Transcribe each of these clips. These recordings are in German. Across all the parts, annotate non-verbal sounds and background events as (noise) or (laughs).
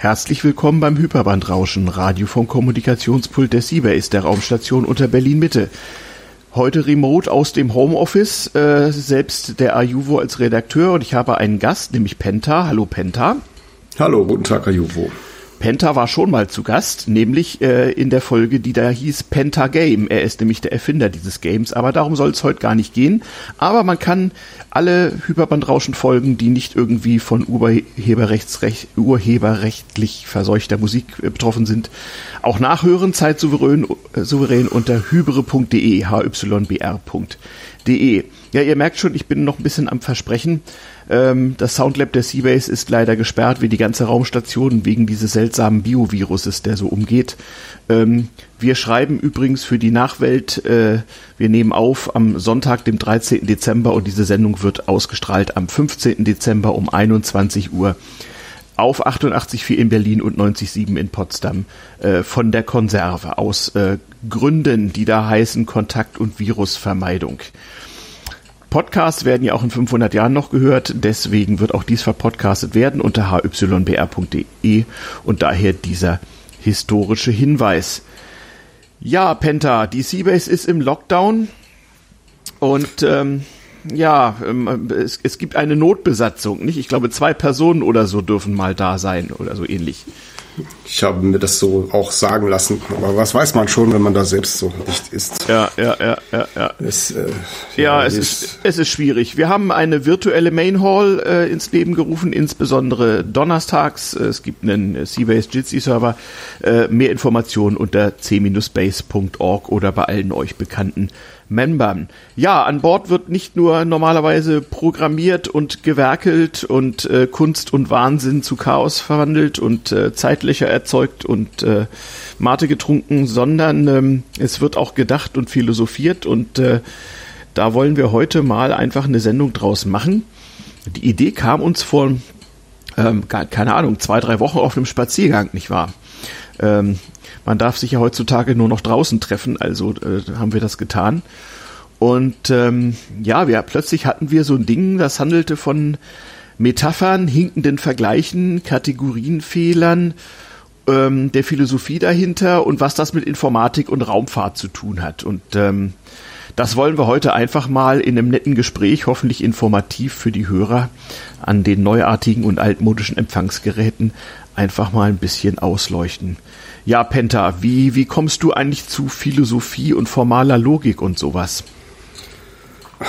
Herzlich willkommen beim Hyperbandrauschen, Radio vom Kommunikationspult der Seabase, der Raumstation unter Berlin-Mitte. Heute remote aus dem Homeoffice, äh, selbst der Ajuvo als Redakteur und ich habe einen Gast, nämlich Penta. Hallo Penta. Hallo, guten Tag, Ajuvo. Penta war schon mal zu Gast, nämlich äh, in der Folge, die da hieß Penta Game. Er ist nämlich der Erfinder dieses Games, aber darum soll es heute gar nicht gehen. Aber man kann alle Hyperbandrauschen-Folgen, die nicht irgendwie von Urheberrechtsrecht, urheberrechtlich verseuchter Musik äh, betroffen sind, auch nachhören, zeitsouverän äh, souverän unter hybre.de, hybr.de. Ja, ihr merkt schon, ich bin noch ein bisschen am Versprechen. Ähm, das Soundlab der Seabase ist leider gesperrt, wie die ganze Raumstation, wegen dieses seltsamen Bioviruses, der so umgeht. Ähm, wir schreiben übrigens für die Nachwelt, äh, wir nehmen auf am Sonntag, dem 13. Dezember und diese Sendung wird ausgestrahlt am 15. Dezember um 21 Uhr auf 88.4 in Berlin und 90.7 in Potsdam äh, von der Konserve aus äh, Gründen, die da heißen Kontakt- und Virusvermeidung. Podcasts werden ja auch in 500 Jahren noch gehört, deswegen wird auch dies verpodcastet werden unter hybr.de und daher dieser historische Hinweis. Ja, Penta, die Seabase ist im Lockdown und ähm, ja, ähm, es, es gibt eine Notbesatzung, nicht? Ich glaube, zwei Personen oder so dürfen mal da sein oder so ähnlich. Ich habe mir das so auch sagen lassen, aber was weiß man schon, wenn man da selbst so nicht ist. Ja, ja, ja, ja, ja. Es, äh, ja, ja es ist, es ist schwierig. Wir haben eine virtuelle Main Hall äh, ins Leben gerufen, insbesondere donnerstags. Es gibt einen Seabase Jitsi Server. Äh, mehr Informationen unter c-base.org oder bei allen euch bekannten Membern. Ja, an Bord wird nicht nur normalerweise programmiert und gewerkelt und äh, Kunst und Wahnsinn zu Chaos verwandelt und äh, Zeitlöcher erzeugt und äh, Mate getrunken, sondern ähm, es wird auch gedacht und philosophiert und äh, da wollen wir heute mal einfach eine Sendung draus machen. Die Idee kam uns vor, ähm, keine Ahnung, zwei, drei Wochen auf einem Spaziergang, nicht wahr? Ähm, man darf sich ja heutzutage nur noch draußen treffen, also äh, haben wir das getan. Und ähm, ja, wir plötzlich hatten wir so ein Ding, das handelte von Metaphern, hinkenden Vergleichen, Kategorienfehlern, ähm, der Philosophie dahinter und was das mit Informatik und Raumfahrt zu tun hat. Und ähm, das wollen wir heute einfach mal in einem netten Gespräch, hoffentlich informativ für die Hörer an den neuartigen und altmodischen Empfangsgeräten, einfach mal ein bisschen ausleuchten. Ja, Penta, wie, wie kommst du eigentlich zu Philosophie und formaler Logik und sowas?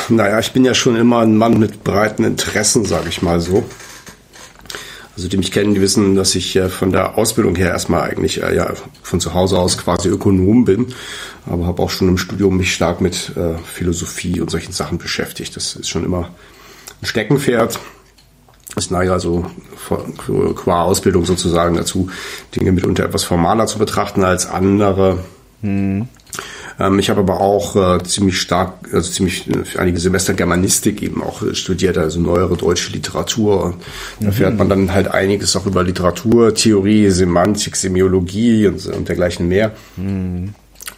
Naja, ich bin ja schon immer ein Mann mit breiten Interessen, sage ich mal so. Also die mich kennen, die wissen, dass ich von der Ausbildung her erstmal eigentlich äh, ja von zu Hause aus quasi Ökonom bin, aber habe auch schon im Studium mich stark mit äh, Philosophie und solchen Sachen beschäftigt. Das ist schon immer ein Steckenpferd. Ich neige also qua Ausbildung sozusagen dazu, Dinge mitunter etwas formaler zu betrachten als andere. Hm. Ähm, ich habe aber auch äh, ziemlich stark, also ziemlich für einige Semester Germanistik eben auch äh, studiert, also neuere deutsche Literatur. Da mhm. fährt man dann halt einiges auch über Literatur, Theorie, Semantik, Semiologie und, und dergleichen mehr. Mhm.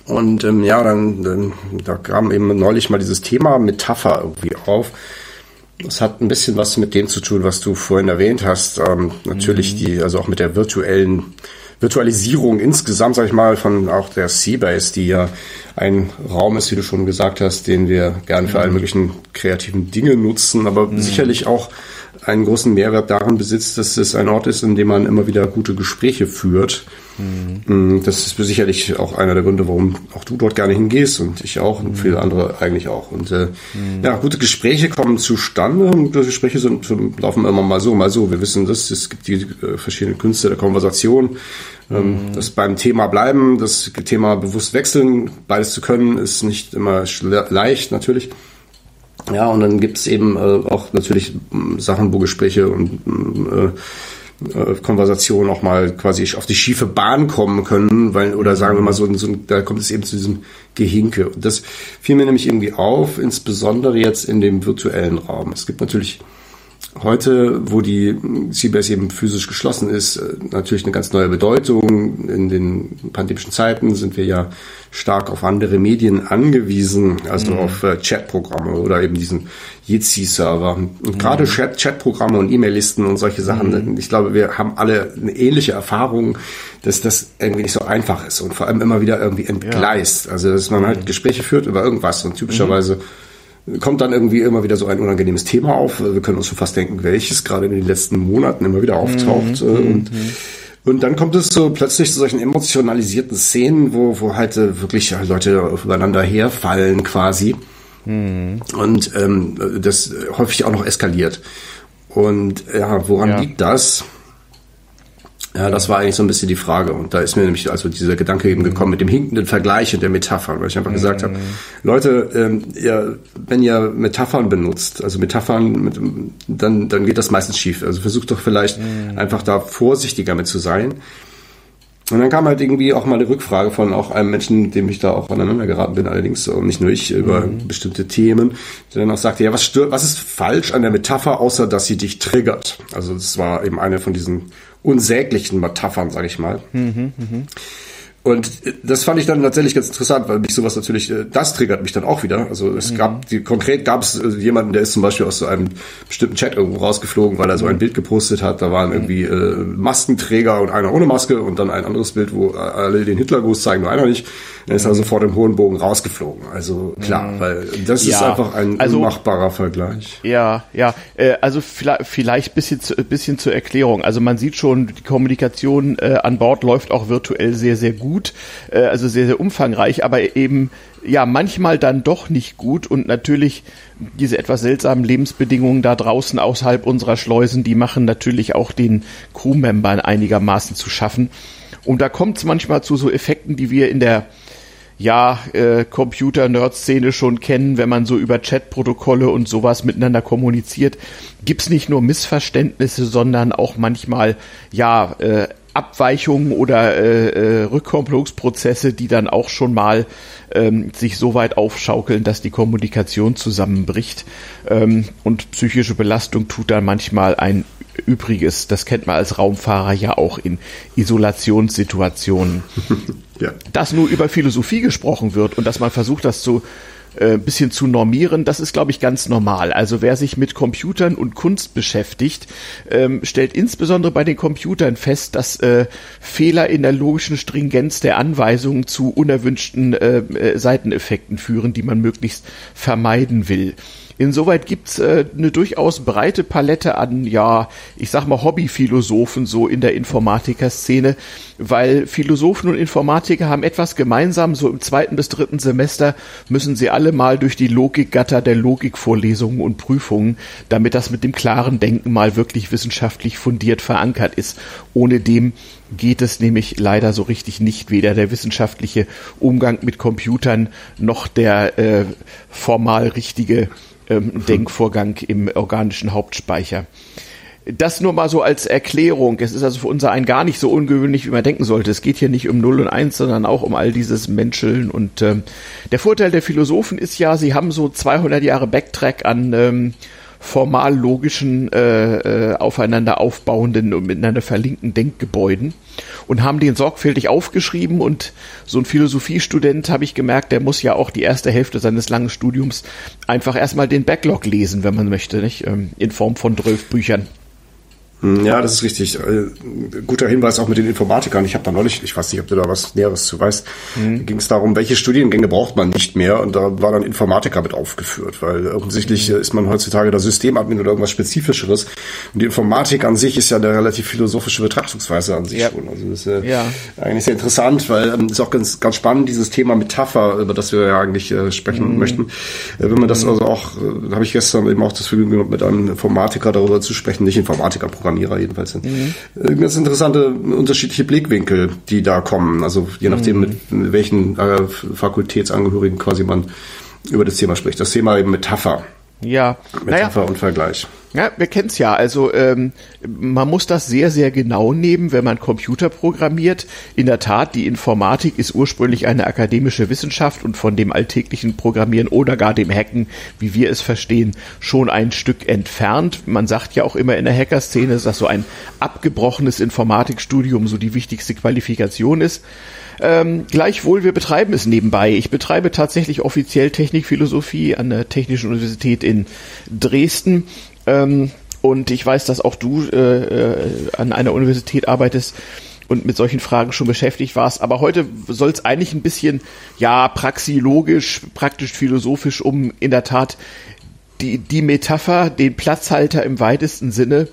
Und ähm, ja, dann, dann da kam eben neulich mal dieses Thema Metapher irgendwie auf. Das hat ein bisschen was mit dem zu tun, was du vorhin erwähnt hast. Ähm, natürlich mhm. die, also auch mit der virtuellen Virtualisierung insgesamt, sag ich mal, von auch der Seabase, die ja ein Raum ist, wie du schon gesagt hast, den wir gern für mhm. alle möglichen kreativen Dinge nutzen, aber mhm. sicherlich auch einen großen Mehrwert darin besitzt, dass es ein Ort ist, in dem man immer wieder gute Gespräche führt. Mhm. Das ist sicherlich auch einer der Gründe, warum auch du dort gerne hingehst und ich auch und viele andere eigentlich auch. Und äh, mhm. ja, gute Gespräche kommen zustande und gute Gespräche sind, laufen immer mal so, mal so. Wir wissen das, es gibt die äh, verschiedenen Künste der Konversation. Ähm, mhm. Das beim Thema bleiben, das Thema bewusst wechseln, beides zu können, ist nicht immer leicht, natürlich. Ja, und dann gibt es eben äh, auch natürlich Sachen, wo Gespräche und äh, äh, Konversationen auch mal quasi auf die schiefe Bahn kommen können, weil, oder sagen wir mal so, so da kommt es eben zu diesem Gehinke. Und das fiel mir nämlich irgendwie auf, insbesondere jetzt in dem virtuellen Raum. Es gibt natürlich heute, wo die CBS eben physisch geschlossen ist, äh, natürlich eine ganz neue Bedeutung. In den pandemischen Zeiten sind wir ja stark auf andere Medien angewiesen, also mhm. auf äh, Chatprogramme oder eben diesen Jitsi-Server. Und mhm. gerade Chat Chatprogramme und E-Mail-Listen und solche Sachen, mhm. ich glaube, wir haben alle eine ähnliche Erfahrung, dass das irgendwie nicht so einfach ist und vor allem immer wieder irgendwie entgleist. Ja. Also, dass man halt mhm. Gespräche führt über irgendwas und typischerweise kommt dann irgendwie immer wieder so ein unangenehmes Thema auf. Wir können uns schon fast denken, welches gerade in den letzten Monaten immer wieder auftaucht. Mhm. Äh, und, mhm. und dann kommt es so plötzlich zu solchen emotionalisierten Szenen, wo, wo halt äh, wirklich Leute übereinander herfallen quasi. Mhm. Und ähm, das häufig auch noch eskaliert. Und ja, woran ja. liegt das? Ja, das war eigentlich so ein bisschen die Frage. Und da ist mir nämlich also dieser Gedanke eben gekommen mit dem hinkenden Vergleich und der Metaphern, weil ich einfach gesagt habe, Leute, ähm, ihr, wenn ihr Metaphern benutzt, also Metaphern, mit, dann, dann geht das meistens schief. Also versucht doch vielleicht mhm. einfach da vorsichtiger mit zu sein. Und dann kam halt irgendwie auch mal eine Rückfrage von auch einem Menschen, mit dem ich da auch aneinander geraten bin, allerdings und nicht nur ich, über mhm. bestimmte Themen, der dann auch sagte, ja, was stört, was ist falsch an der Metapher, außer dass sie dich triggert? Also das war eben eine von diesen unsäglichen Metaphern, sage ich mal. Mhm, mh. Und das fand ich dann tatsächlich ganz interessant, weil mich sowas natürlich, äh, das triggert mich dann auch wieder. Also es mhm. gab, die, konkret gab es äh, jemanden, der ist zum Beispiel aus so einem bestimmten Chat irgendwo rausgeflogen, weil er so ein mhm. Bild gepostet hat. Da waren irgendwie äh, Maskenträger und einer ohne Maske und dann ein anderes Bild, wo alle den Hitlergruß zeigen, nur einer nicht. Dann ist er sofort im hohen Bogen rausgeflogen. Also klar, mhm. weil das ja, ist einfach ein also, unmachbarer Vergleich. Ja, ja. Äh, also vielleicht, vielleicht bisschen, zu, bisschen zur Erklärung. Also man sieht schon, die Kommunikation äh, an Bord läuft auch virtuell sehr, sehr gut. Äh, also sehr, sehr umfangreich, aber eben ja manchmal dann doch nicht gut und natürlich diese etwas seltsamen Lebensbedingungen da draußen außerhalb unserer Schleusen, die machen natürlich auch den Crewmembern einigermaßen zu schaffen. Und da kommt es manchmal zu so Effekten, die wir in der ja, äh, Computer-Nerd-Szene schon kennen, wenn man so über Chat-Protokolle und sowas miteinander kommuniziert, gibt's nicht nur Missverständnisse, sondern auch manchmal, ja, äh, Abweichungen oder äh, äh, Rückkopplungsprozesse, die dann auch schon mal ähm, sich so weit aufschaukeln, dass die Kommunikation zusammenbricht. Ähm, und psychische Belastung tut dann manchmal ein Übriges. Das kennt man als Raumfahrer ja auch in Isolationssituationen. (laughs) ja. Dass nur über Philosophie gesprochen wird und dass man versucht, das zu äh, bisschen zu normieren, das ist, glaube ich, ganz normal. Also wer sich mit Computern und Kunst beschäftigt, ähm, stellt insbesondere bei den Computern fest, dass äh, Fehler in der logischen Stringenz der Anweisungen zu unerwünschten äh, äh Seiteneffekten führen, die man möglichst vermeiden will. Insoweit gibt's äh, eine durchaus breite Palette an, ja, ich sag mal Hobbyphilosophen so in der Informatiker-Szene, weil Philosophen und Informatiker haben etwas gemeinsam, so im zweiten bis dritten Semester müssen sie alle mal durch die Logikgatter der Logikvorlesungen und Prüfungen, damit das mit dem klaren Denken mal wirklich wissenschaftlich fundiert verankert ist. Ohne dem geht es nämlich leider so richtig nicht, weder der wissenschaftliche Umgang mit Computern noch der äh, formal richtige ähm, (laughs) Denkvorgang im organischen Hauptspeicher. Das nur mal so als Erklärung. Es ist also für unser ein gar nicht so ungewöhnlich, wie man denken sollte. Es geht hier nicht um Null und Eins, sondern auch um all dieses Menscheln. Und ähm, der Vorteil der Philosophen ist ja, sie haben so 200 Jahre Backtrack an ähm, formal logischen, äh, äh, aufeinander aufbauenden und miteinander verlinkten Denkgebäuden und haben den sorgfältig aufgeschrieben und so ein Philosophiestudent habe ich gemerkt, der muss ja auch die erste Hälfte seines langen Studiums einfach erstmal den Backlog lesen, wenn man möchte, nicht? Ähm, in Form von 12 Büchern. Hm, ja, das ist richtig. Äh, guter Hinweis auch mit den Informatikern. Ich habe da neulich, ich weiß nicht, ob du da was Näheres zu weißt, mhm. ging es darum, welche Studiengänge braucht man nicht mehr und da war dann Informatiker mit aufgeführt, weil offensichtlich mhm. ist man heutzutage der Systemadmin oder irgendwas Spezifischeres und die Informatik an sich ist ja eine relativ philosophische Betrachtungsweise an sich ja. schon. Also das ist äh, ja. eigentlich sehr interessant, weil ähm, ist auch ganz, ganz spannend, dieses Thema Metapher, über das wir ja eigentlich äh, sprechen mhm. möchten. Äh, wenn man das mhm. also auch, äh, da habe ich gestern eben auch das Vergnügen gehabt, mit einem Informatiker darüber zu sprechen, nicht Informatiker, Programm Programmierer jedenfalls sind. Mhm. Äh, ganz interessante unterschiedliche Blickwinkel, die da kommen. Also je nachdem, mhm. mit, welchen äh, Fakultätsangehörigen quasi man über das Thema spricht. Das Thema eben Metapher. Ja. Metapher naja. und Vergleich. Ja, wir kennen es ja. Also ähm, man muss das sehr, sehr genau nehmen, wenn man Computer programmiert. In der Tat, die Informatik ist ursprünglich eine akademische Wissenschaft und von dem alltäglichen Programmieren oder gar dem Hacken, wie wir es verstehen, schon ein Stück entfernt. Man sagt ja auch immer in der Hackerszene, dass so ein abgebrochenes Informatikstudium so die wichtigste Qualifikation ist. Ähm, gleichwohl, wir betreiben es nebenbei. Ich betreibe tatsächlich offiziell Technikphilosophie an der Technischen Universität in Dresden ähm, und ich weiß, dass auch du äh, äh, an einer Universität arbeitest und mit solchen Fragen schon beschäftigt warst. Aber heute soll es eigentlich ein bisschen, ja, praxiologisch, praktisch philosophisch um in der Tat die, die Metapher, den Platzhalter im weitesten Sinne,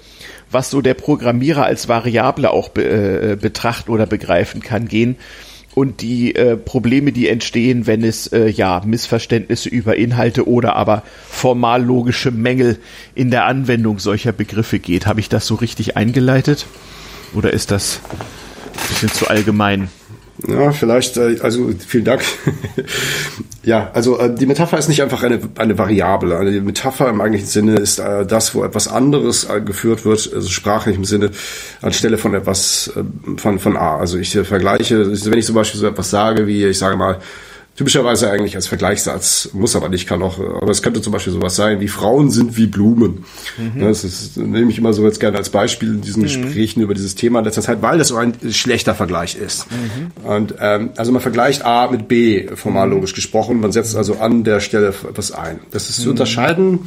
was so der Programmierer als Variable auch be, äh, betrachten oder begreifen kann, gehen und die äh, Probleme, die entstehen, wenn es äh, ja Missverständnisse über Inhalte oder aber formal logische Mängel in der Anwendung solcher Begriffe geht. Habe ich das so richtig eingeleitet? Oder ist das ein bisschen zu allgemein? Ja, vielleicht, äh, also vielen Dank. (laughs) ja, also äh, die Metapher ist nicht einfach eine, eine Variable. Eine Metapher im eigentlichen Sinne ist äh, das, wo etwas anderes geführt wird, also sprachlich im Sinne, anstelle von etwas von, von A. Also ich vergleiche, wenn ich zum Beispiel so etwas sage, wie ich sage mal, typischerweise eigentlich als Vergleichssatz, muss aber nicht, kann auch, aber es könnte zum Beispiel sowas sein, wie Frauen sind wie Blumen. Mhm. Das ist, nehme ich immer so jetzt gerne als Beispiel in diesen mhm. Gesprächen über dieses Thema in letzter Zeit, weil das so ein schlechter Vergleich ist. Mhm. Und ähm, also man vergleicht A mit B, formal mhm. logisch gesprochen, man setzt also an der Stelle etwas ein. Das ist zu mhm. unterscheiden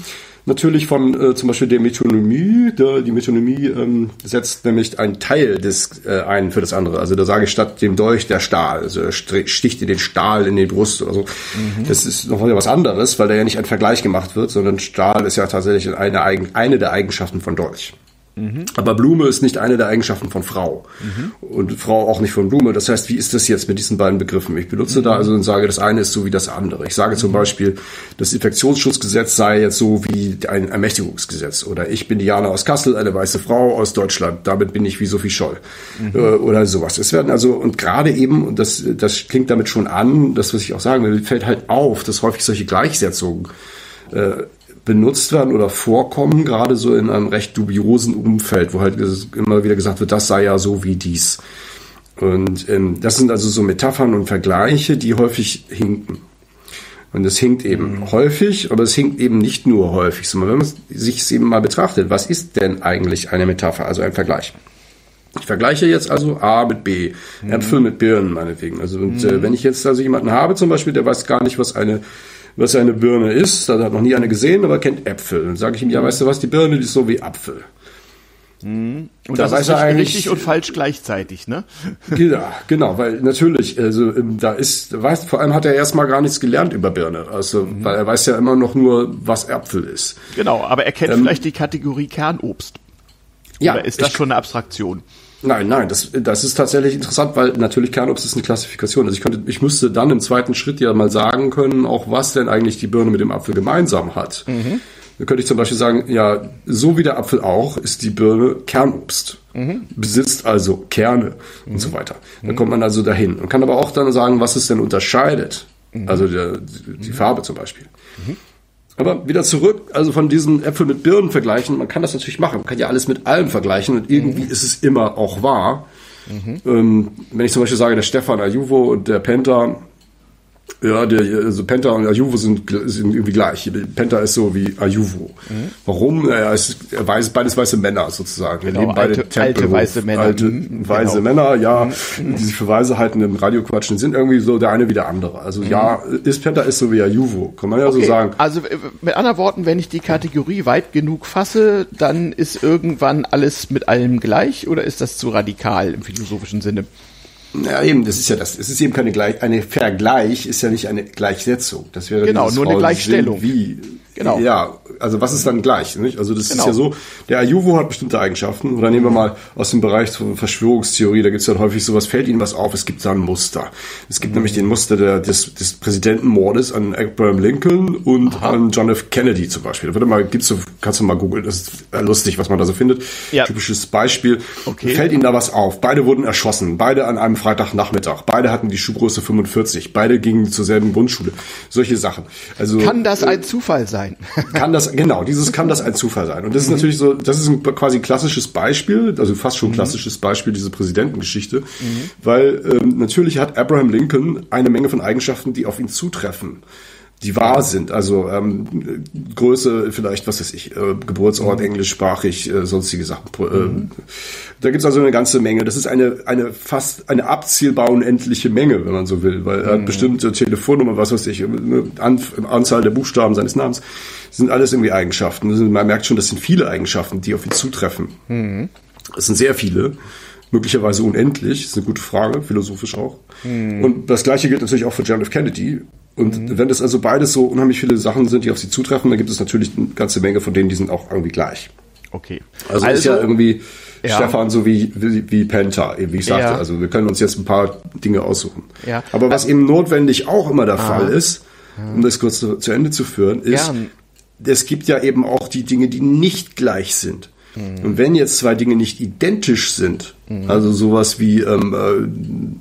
natürlich von äh, zum Beispiel der Metonymie. Der, die Metonymie ähm, setzt nämlich einen Teil des äh, ein für das andere. Also da sage ich statt dem Dolch der Stahl. Also sticht dir den Stahl in die Brust oder so. Mhm. Das ist noch was anderes, weil da ja nicht ein Vergleich gemacht wird, sondern Stahl ist ja tatsächlich eine, eine der Eigenschaften von Dolch. Mhm. Aber Blume ist nicht eine der Eigenschaften von Frau. Mhm. Und Frau auch nicht von Blume. Das heißt, wie ist das jetzt mit diesen beiden Begriffen? Ich benutze mhm. da also und sage, das eine ist so wie das andere. Ich sage zum mhm. Beispiel, das Infektionsschutzgesetz sei jetzt so wie ein Ermächtigungsgesetz. Oder ich bin Diana aus Kassel, eine weiße Frau aus Deutschland. Damit bin ich wie Sophie Scholl. Mhm. Äh, oder sowas. Es werden also, und gerade eben, und das, das klingt damit schon an, das, was ich auch sagen will, fällt halt auf, dass häufig solche Gleichsetzungen äh, benutzt werden oder vorkommen, gerade so in einem recht dubiosen Umfeld, wo halt immer wieder gesagt wird, das sei ja so wie dies. Und ähm, das sind also so Metaphern und Vergleiche, die häufig hinken. Und es hinkt eben mhm. häufig, aber es hinkt eben nicht nur häufig, sondern wenn man sich es eben mal betrachtet, was ist denn eigentlich eine Metapher, also ein Vergleich? Ich vergleiche jetzt also A mit B, mhm. Äpfel mit Birnen meinetwegen. Also und, äh, mhm. äh, wenn ich jetzt also jemanden habe zum Beispiel, der weiß gar nicht, was eine was eine Birne ist. Da hat noch nie eine gesehen, aber kennt Äpfel. Dann sage ich ihm, ja, weißt du was, die Birne, die ist so wie Apfel. Mhm. Und da das weiß ist er eigentlich richtig und falsch gleichzeitig, ne? Ja, genau, weil natürlich, also ähm, da ist, weiß, vor allem hat er erstmal gar nichts gelernt über Birne, also mhm. weil er weiß ja immer noch nur, was Äpfel ist. Genau, aber er kennt ähm, vielleicht die Kategorie Kernobst. Oder ja, ist das ich, schon eine Abstraktion? Nein, nein, das, das ist tatsächlich interessant, weil natürlich Kernobst ist eine Klassifikation. Also ich könnte, ich müsste dann im zweiten Schritt ja mal sagen können, auch was denn eigentlich die Birne mit dem Apfel gemeinsam hat. Mhm. Da könnte ich zum Beispiel sagen, ja, so wie der Apfel auch, ist die Birne Kernobst. Mhm. Besitzt also Kerne mhm. und so weiter. Da kommt man also dahin. Man kann aber auch dann sagen, was es denn unterscheidet. Mhm. Also der, die Farbe zum Beispiel. Aber wieder zurück, also von diesen Äpfel mit Birnen vergleichen, man kann das natürlich machen, man kann ja alles mit allem vergleichen und irgendwie mhm. ist es immer auch wahr. Mhm. Ähm, wenn ich zum Beispiel sage, der Stefan Ajuvo und der Penta, ja, der, also Penta und Ajuvo sind, sind irgendwie gleich. Penta ist so wie Ajuvo. Mhm. Warum? Er ist er weiß, beides weiße Männer sozusagen. Genau, leben beide alte, alte weiße Männer. Alte mhm, weiße genau. Männer, ja, mhm. die sich für Weise halten im Radio quatschen, sind irgendwie so der eine wie der andere. Also mhm. ja, ist Penta ist so wie Ajuvo, kann man ja okay. so sagen. Also äh, mit anderen Worten, wenn ich die Kategorie weit genug fasse, dann ist irgendwann alles mit allem gleich oder ist das zu radikal im philosophischen Sinne? Ja, eben, das ist ja das. Es ist eben keine Gleich, eine Vergleich ist ja nicht eine Gleichsetzung. Das wäre genau nur eine Gleichstellung. Wie Genau. Ja, also was ist dann gleich? Nicht? Also das genau. ist ja so, der Ayuvo hat bestimmte Eigenschaften. Oder nehmen wir mal aus dem Bereich von Verschwörungstheorie, da gibt es dann häufig sowas, fällt Ihnen was auf, es gibt da ein Muster. Es gibt mhm. nämlich den Muster der, des, des Präsidentenmordes an Abraham Lincoln und Aha. an John F. Kennedy zum Beispiel. Da wird mal, gibt's so, kannst du mal googeln, das ist lustig, was man da so findet. Ja. Typisches Beispiel. Okay. Fällt Ihnen da was auf? Beide wurden erschossen, beide an einem Freitagnachmittag, beide hatten die Schuhgröße 45, beide gingen zur selben Grundschule. Solche Sachen. Also, Kann das ein Zufall sein? Sein. (laughs) kann das, genau, dieses kann das ein Zufall sein. Und das ist mhm. natürlich so, das ist ein quasi klassisches Beispiel, also fast schon mhm. klassisches Beispiel, diese Präsidentengeschichte, mhm. weil ähm, natürlich hat Abraham Lincoln eine Menge von Eigenschaften, die auf ihn zutreffen die wahr sind. Also ähm, Größe, vielleicht, was weiß ich, äh, Geburtsort, mhm. englischsprachig, äh, sonstige Sachen. Äh, mhm. Da gibt's also eine ganze Menge. Das ist eine, eine fast eine abzielbar unendliche Menge, wenn man so will, weil er hat mhm. bestimmte Telefonnummer, was weiß ich, eine An Anzahl der Buchstaben seines Namens, sind alles irgendwie Eigenschaften. Man merkt schon, das sind viele Eigenschaften, die auf ihn zutreffen. Mhm. Das sind sehr viele möglicherweise unendlich, das ist eine gute Frage, philosophisch auch. Mhm. Und das gleiche gilt natürlich auch für John F. Kennedy. Und mhm. wenn das also beides so unheimlich viele Sachen sind, die auf sie zutreffen, dann gibt es natürlich eine ganze Menge von denen, die sind auch irgendwie gleich. Okay. Also, also ist ja irgendwie ja. Stefan so wie, wie, wie Penta, wie ich sagte. Ja. Also wir können uns jetzt ein paar Dinge aussuchen. Ja. Aber was eben notwendig auch immer der ah. Fall ist, um das kurz zu, zu Ende zu führen, ist, es gibt ja eben auch die Dinge, die nicht gleich sind. Mhm. Und wenn jetzt zwei Dinge nicht identisch sind, mhm. also sowas wie ähm,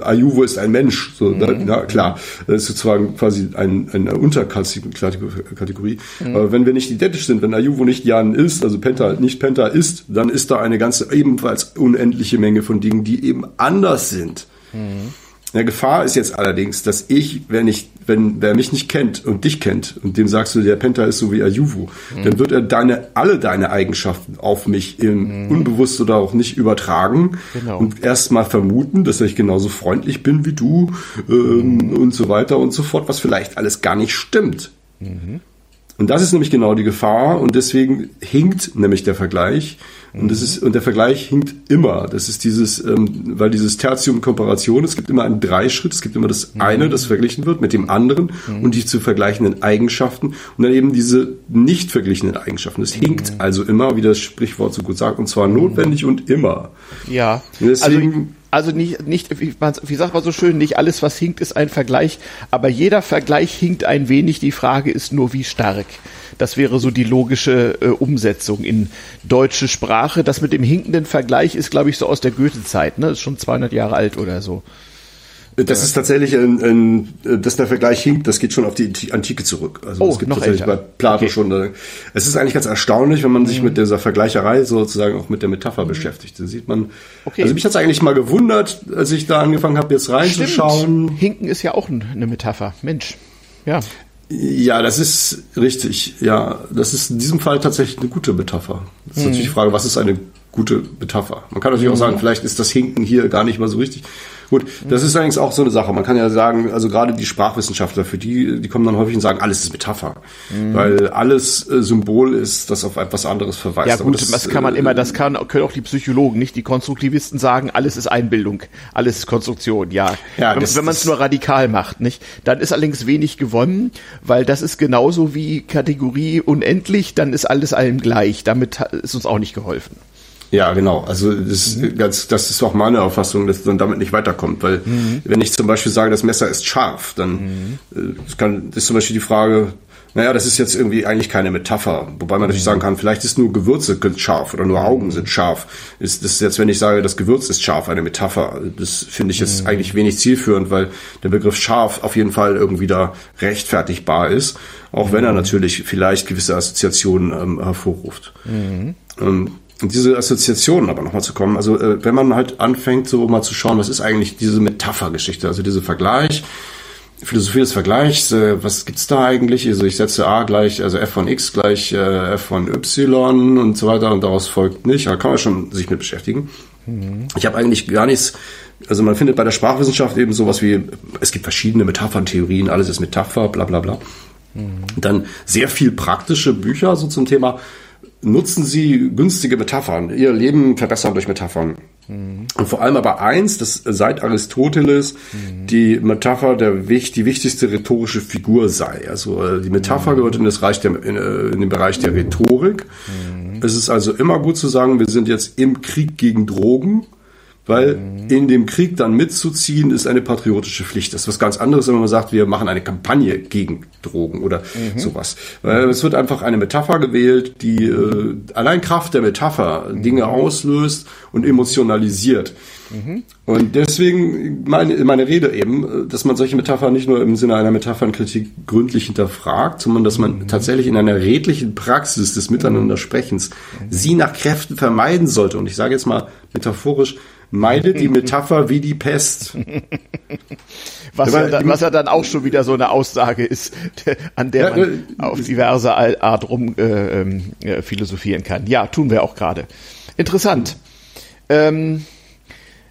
äh, Ayuvo ist ein Mensch, so, mhm. da, na, klar, das ist sozusagen quasi ein, eine Unterkategorie. Mhm. Aber wenn wir nicht identisch sind, wenn Ayuvo nicht Jan ist, also Penta nicht Penta ist, dann ist da eine ganze ebenfalls unendliche Menge von Dingen, die eben anders sind. Mhm. Der Gefahr ist jetzt allerdings, dass ich, wenn ich, wenn wer mich nicht kennt und dich kennt und dem sagst du, der Penta ist so wie Ayuvu, mhm. dann wird er deine alle deine Eigenschaften auf mich im mhm. unbewusst oder auch nicht übertragen genau. und erstmal vermuten, dass ich genauso freundlich bin wie du ähm, mhm. und so weiter und so fort, was vielleicht alles gar nicht stimmt. Mhm. Und das ist nämlich genau die Gefahr und deswegen hinkt nämlich der Vergleich und das ist, und der Vergleich hinkt immer. Das ist dieses, ähm, weil dieses Tertium Komparation, es gibt immer einen Dreischritt, es gibt immer das eine, das verglichen wird mit dem anderen und die zu vergleichenden Eigenschaften und dann eben diese nicht verglichenen Eigenschaften. Das hinkt also immer, wie das Sprichwort so gut sagt, und zwar notwendig und immer. Ja. Und deswegen, also also nicht, nicht wie, wie sagt man so schön, nicht alles, was hinkt, ist ein Vergleich, aber jeder Vergleich hinkt ein wenig. Die Frage ist nur, wie stark. Das wäre so die logische äh, Umsetzung in deutsche Sprache. Das mit dem hinkenden Vergleich ist, glaube ich, so aus der Goethe-Zeit. Ne? Ist schon 200 Jahre alt oder so. Das ist tatsächlich ein, ein, dass der Vergleich hinkt, das geht schon auf die Antike zurück. Also oh, es gibt noch tatsächlich älter. bei Plato okay. schon. Äh, es ist eigentlich ganz erstaunlich, wenn man sich mhm. mit dieser Vergleicherei sozusagen auch mit der Metapher mhm. beschäftigt. Da sieht man. Okay. Also mich hat es eigentlich mal gewundert, als ich da angefangen habe, jetzt reinzuschauen. Stimmt. Hinken ist ja auch eine Metapher. Mensch. Ja. Ja, das ist richtig. Ja, das ist in diesem Fall tatsächlich eine gute Metapher. Das ist mhm. natürlich die Frage, was ist eine gute Metapher? Man kann natürlich mhm. auch sagen, vielleicht ist das Hinken hier gar nicht mal so richtig. Gut, das ist allerdings auch so eine Sache. Man kann ja sagen, also gerade die Sprachwissenschaftler, für die, die kommen dann häufig und sagen, alles ist Metapher. Mhm. Weil alles äh, Symbol ist, das auf etwas anderes verweist. Ja gut, das, das, kann man äh, immer, das kann, können auch die Psychologen, nicht? Die Konstruktivisten sagen, alles ist Einbildung, alles ist Konstruktion, ja. ja wenn, wenn man es nur radikal macht, nicht? Dann ist allerdings wenig gewonnen, weil das ist genauso wie Kategorie unendlich, dann ist alles allem gleich. Damit ist uns auch nicht geholfen. Ja, genau. Also das, mhm. ganz, das ist auch meine Auffassung, dass man damit nicht weiterkommt. Weil mhm. wenn ich zum Beispiel sage, das Messer ist scharf, dann mhm. das kann, ist zum Beispiel die Frage, naja, das ist jetzt irgendwie eigentlich keine Metapher. Wobei man natürlich mhm. sagen kann, vielleicht ist nur Gewürze scharf oder nur Augen sind scharf. Ist das jetzt, wenn ich sage, das Gewürz ist scharf, eine Metapher? Das finde ich jetzt mhm. eigentlich wenig zielführend, weil der Begriff scharf auf jeden Fall irgendwie da rechtfertigbar ist. Auch wenn er mhm. natürlich vielleicht gewisse Assoziationen ähm, hervorruft. Mhm. Ähm, diese Assoziationen aber nochmal zu kommen, also äh, wenn man halt anfängt, so mal zu schauen, was ist eigentlich diese Metaphergeschichte, also diese Vergleich, Philosophie des Vergleichs, äh, was gibt's da eigentlich? Also ich setze A gleich, also f von x gleich äh, f von y und so weiter und daraus folgt nicht, da kann man schon sich mit beschäftigen. Mhm. Ich habe eigentlich gar nichts, also man findet bei der Sprachwissenschaft eben sowas wie, es gibt verschiedene Metapherntheorien, alles ist Metapher, bla bla bla. Mhm. Dann sehr viel praktische Bücher so zum Thema nutzen Sie günstige Metaphern, Ihr Leben verbessern durch Metaphern. Mhm. Und vor allem aber eins, dass seit Aristoteles mhm. die Metapher der die wichtigste rhetorische Figur sei. Also äh, die Metapher mhm. gehört in, das Reich der, in, äh, in den Bereich der Rhetorik. Mhm. Es ist also immer gut zu sagen, wir sind jetzt im Krieg gegen Drogen weil mhm. in dem Krieg dann mitzuziehen ist eine patriotische Pflicht. Das ist was ganz anderes, wenn man sagt, wir machen eine Kampagne gegen Drogen oder mhm. sowas. Weil es wird einfach eine Metapher gewählt, die äh, allein Kraft der Metapher Dinge mhm. auslöst und emotionalisiert. Mhm. Und deswegen meine, meine Rede eben, dass man solche Metaphern nicht nur im Sinne einer Metaphernkritik gründlich hinterfragt, sondern dass man mhm. tatsächlich in einer redlichen Praxis des Miteinandersprechens mhm. sie nach Kräften vermeiden sollte. Und ich sage jetzt mal metaphorisch, meidet die (laughs) Metapher wie die Pest. Was, ja, dann, was ja dann auch schon wieder so eine Aussage ist, (laughs) an der man ja, auf diverse Art rum äh, ähm, äh, philosophieren kann. Ja, tun wir auch gerade. Interessant. Ähm,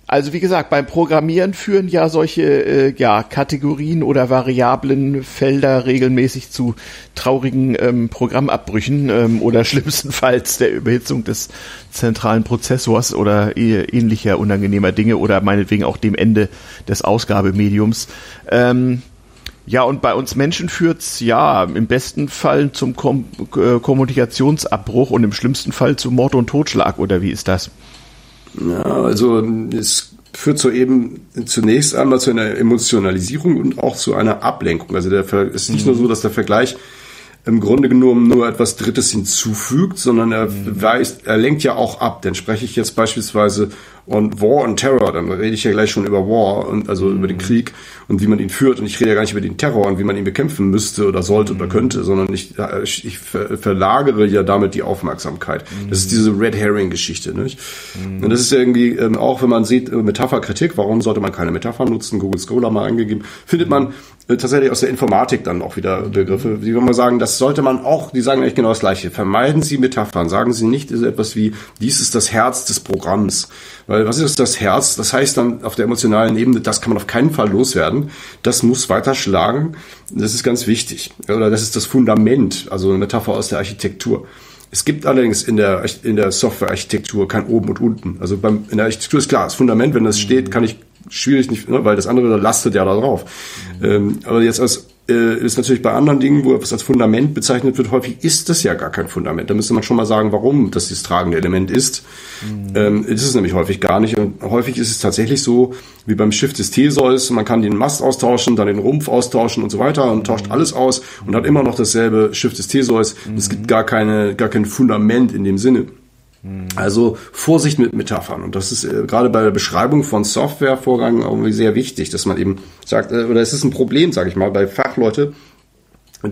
also wie gesagt, beim Programmieren führen ja solche äh, ja, Kategorien oder variablen Felder regelmäßig zu traurigen ähm, Programmabbrüchen ähm, oder (laughs) schlimmstenfalls der Überhitzung des zentralen Prozessors oder ähnlicher unangenehmer Dinge oder meinetwegen auch dem Ende des Ausgabemediums. Ähm, ja, und bei uns Menschen führt's ja im besten Fall zum Kom äh, Kommunikationsabbruch und im schlimmsten Fall zu Mord und Totschlag, oder wie ist das? Ja, also es führt so eben zunächst einmal zu einer Emotionalisierung und auch zu einer Ablenkung. Also der Ver ist nicht mhm. nur so, dass der Vergleich im Grunde genommen nur etwas Drittes hinzufügt, sondern er mhm. weist, er lenkt ja auch ab. Denn spreche ich jetzt beispielsweise und War und Terror, dann rede ich ja gleich schon über War und also mhm. über den Krieg und wie man ihn führt. Und ich rede ja gar nicht über den Terror und wie man ihn bekämpfen müsste oder sollte mhm. oder könnte, sondern ich, ich verlagere ja damit die Aufmerksamkeit. Mhm. Das ist diese Red Herring-Geschichte. Nicht? Mhm. Und das ist ja irgendwie ähm, auch, wenn man sieht, äh, Metapherkritik, warum sollte man keine Metapher nutzen? Google Scholar mal angegeben, findet man äh, tatsächlich aus der Informatik dann auch wieder Begriffe, die wenn man sagen, das sollte man auch, die sagen eigentlich genau das Gleiche. Vermeiden Sie Metaphern, sagen Sie nicht so etwas wie, dies ist das Herz des Programms weil was ist das Herz? Das heißt dann auf der emotionalen Ebene, das kann man auf keinen Fall loswerden. Das muss weiter schlagen. Das ist ganz wichtig. Oder das ist das Fundament, also eine Metapher aus der Architektur. Es gibt allerdings in der, in der Softwarearchitektur kein Oben und Unten. Also beim, in der Architektur ist klar, das Fundament, wenn das steht, kann ich schwierig nicht, ne, weil das andere lastet ja da drauf. Mhm. Ähm, aber jetzt als äh, ist natürlich bei anderen Dingen, wo etwas als Fundament bezeichnet wird, häufig ist das ja gar kein Fundament. Da müsste man schon mal sagen, warum das das tragende Element ist. Mhm. Ähm, ist es nämlich häufig gar nicht. Und häufig ist es tatsächlich so, wie beim Schiff des Theseus, man kann den Mast austauschen, dann den Rumpf austauschen und so weiter und tauscht mhm. alles aus und hat immer noch dasselbe Schiff des Theseus. Mhm. Es gibt gar keine, gar kein Fundament in dem Sinne. Also Vorsicht mit Metaphern. Und das ist äh, gerade bei der Beschreibung von Softwarevorgängen auch sehr wichtig, dass man eben sagt, äh, oder es ist ein Problem, sage ich mal, bei Fachleute,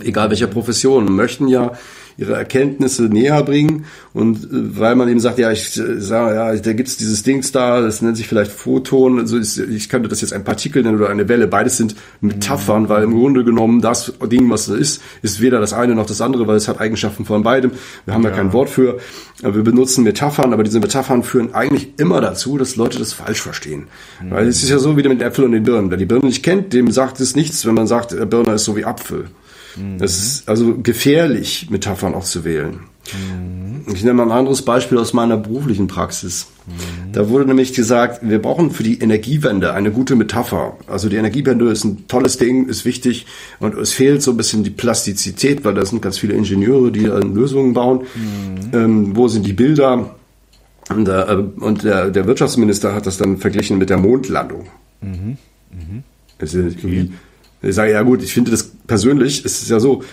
egal welcher Profession, möchten ja ihre Erkenntnisse näher bringen. Und äh, weil man eben sagt, ja, ich äh, sage, ja, da gibt's dieses Dings da, das nennt sich vielleicht Photon, also ist, ich könnte das jetzt ein Partikel nennen oder eine Welle. Beides sind Metaphern, weil im Grunde genommen das Ding, was da ist, ist weder das eine noch das andere, weil es hat Eigenschaften von beidem. Wir haben ja. da kein Wort für. Wir benutzen Metaphern, aber diese Metaphern führen eigentlich immer dazu, dass Leute das falsch verstehen. Mhm. Weil es ist ja so wie mit den Äpfeln und den Birnen. Wer die Birne nicht kennt, dem sagt es nichts, wenn man sagt, Birne ist so wie Apfel. Mhm. Es ist also gefährlich, Metaphern auch zu wählen. Mhm. Ich nenne mal ein anderes Beispiel aus meiner beruflichen Praxis. Mhm. Da wurde nämlich gesagt, wir brauchen für die Energiewende eine gute Metapher. Also die Energiewende ist ein tolles Ding, ist wichtig und es fehlt so ein bisschen die Plastizität, weil da sind ganz viele Ingenieure, die Lösungen bauen. Mhm. Ähm, wo sind die Bilder? Und, äh, und der, der, Wirtschaftsminister hat das dann verglichen mit der Mondlandung. Mhm. Mhm. Also okay. Ich sage, ja gut, ich finde das persönlich, es ist ja so,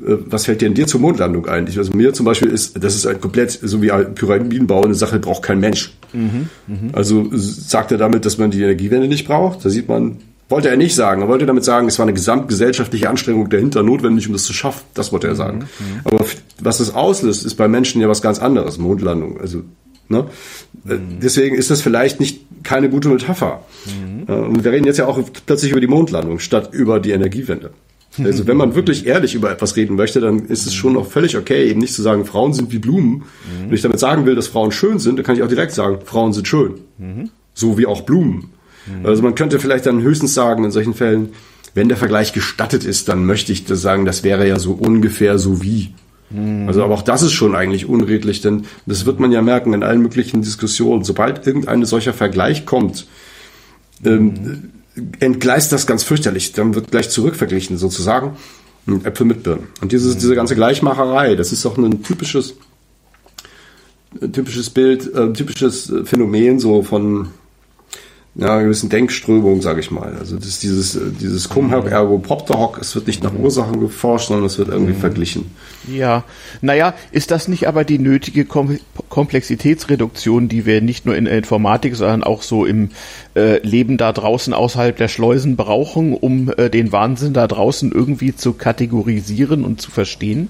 äh, was fällt denn dir zur Mondlandung ein? Also mir zum Beispiel ist, das ist ein komplett, so wie Pyramidenbau, eine Sache braucht kein Mensch. Mhm, mh. Also sagt er damit, dass man die Energiewende nicht braucht? Da sieht man, wollte er nicht sagen. Er wollte damit sagen, es war eine gesamtgesellschaftliche Anstrengung dahinter notwendig, um das zu schaffen. Das wollte er mhm, sagen. Mhm. Aber was das auslöst, ist bei Menschen ja was ganz anderes. Mondlandung. Also Ne? Mhm. Deswegen ist das vielleicht nicht keine gute Metapher. Mhm. Äh, und wir reden jetzt ja auch plötzlich über die Mondlandung statt über die Energiewende. (laughs) Also wenn man wirklich ehrlich über etwas reden möchte, dann ist es schon noch völlig okay, eben nicht zu sagen, Frauen sind wie Blumen. Mhm. Wenn ich damit sagen will, dass Frauen schön sind, dann kann ich auch direkt sagen, Frauen sind schön. Mhm. So wie auch Blumen. Mhm. Also man könnte vielleicht dann höchstens sagen in solchen Fällen, wenn der Vergleich gestattet ist, dann möchte ich das sagen, das wäre ja so ungefähr so wie. Mhm. Also, aber auch das ist schon eigentlich unredlich, denn das wird man ja merken in allen möglichen Diskussionen. Sobald irgendein solcher Vergleich kommt, ähm, entgleist das ganz fürchterlich. Dann wird gleich zurückverglichen, sozusagen. Äpfel mit Birnen. Und dieses, mhm. diese ganze Gleichmacherei, das ist auch ein typisches, typisches Bild, äh, typisches Phänomen so von ja, gewissen Denkströmung, sage ich mal. Also das ist dieses, äh, dieses Cum hoc ergo propter hoc, es wird nicht nach Ursachen geforscht, sondern es wird irgendwie mhm. verglichen. Ja, naja, ist das nicht aber die nötige Kom Komplexitätsreduktion, die wir nicht nur in der Informatik, sondern auch so im äh, Leben da draußen außerhalb der Schleusen brauchen, um äh, den Wahnsinn da draußen irgendwie zu kategorisieren und zu verstehen?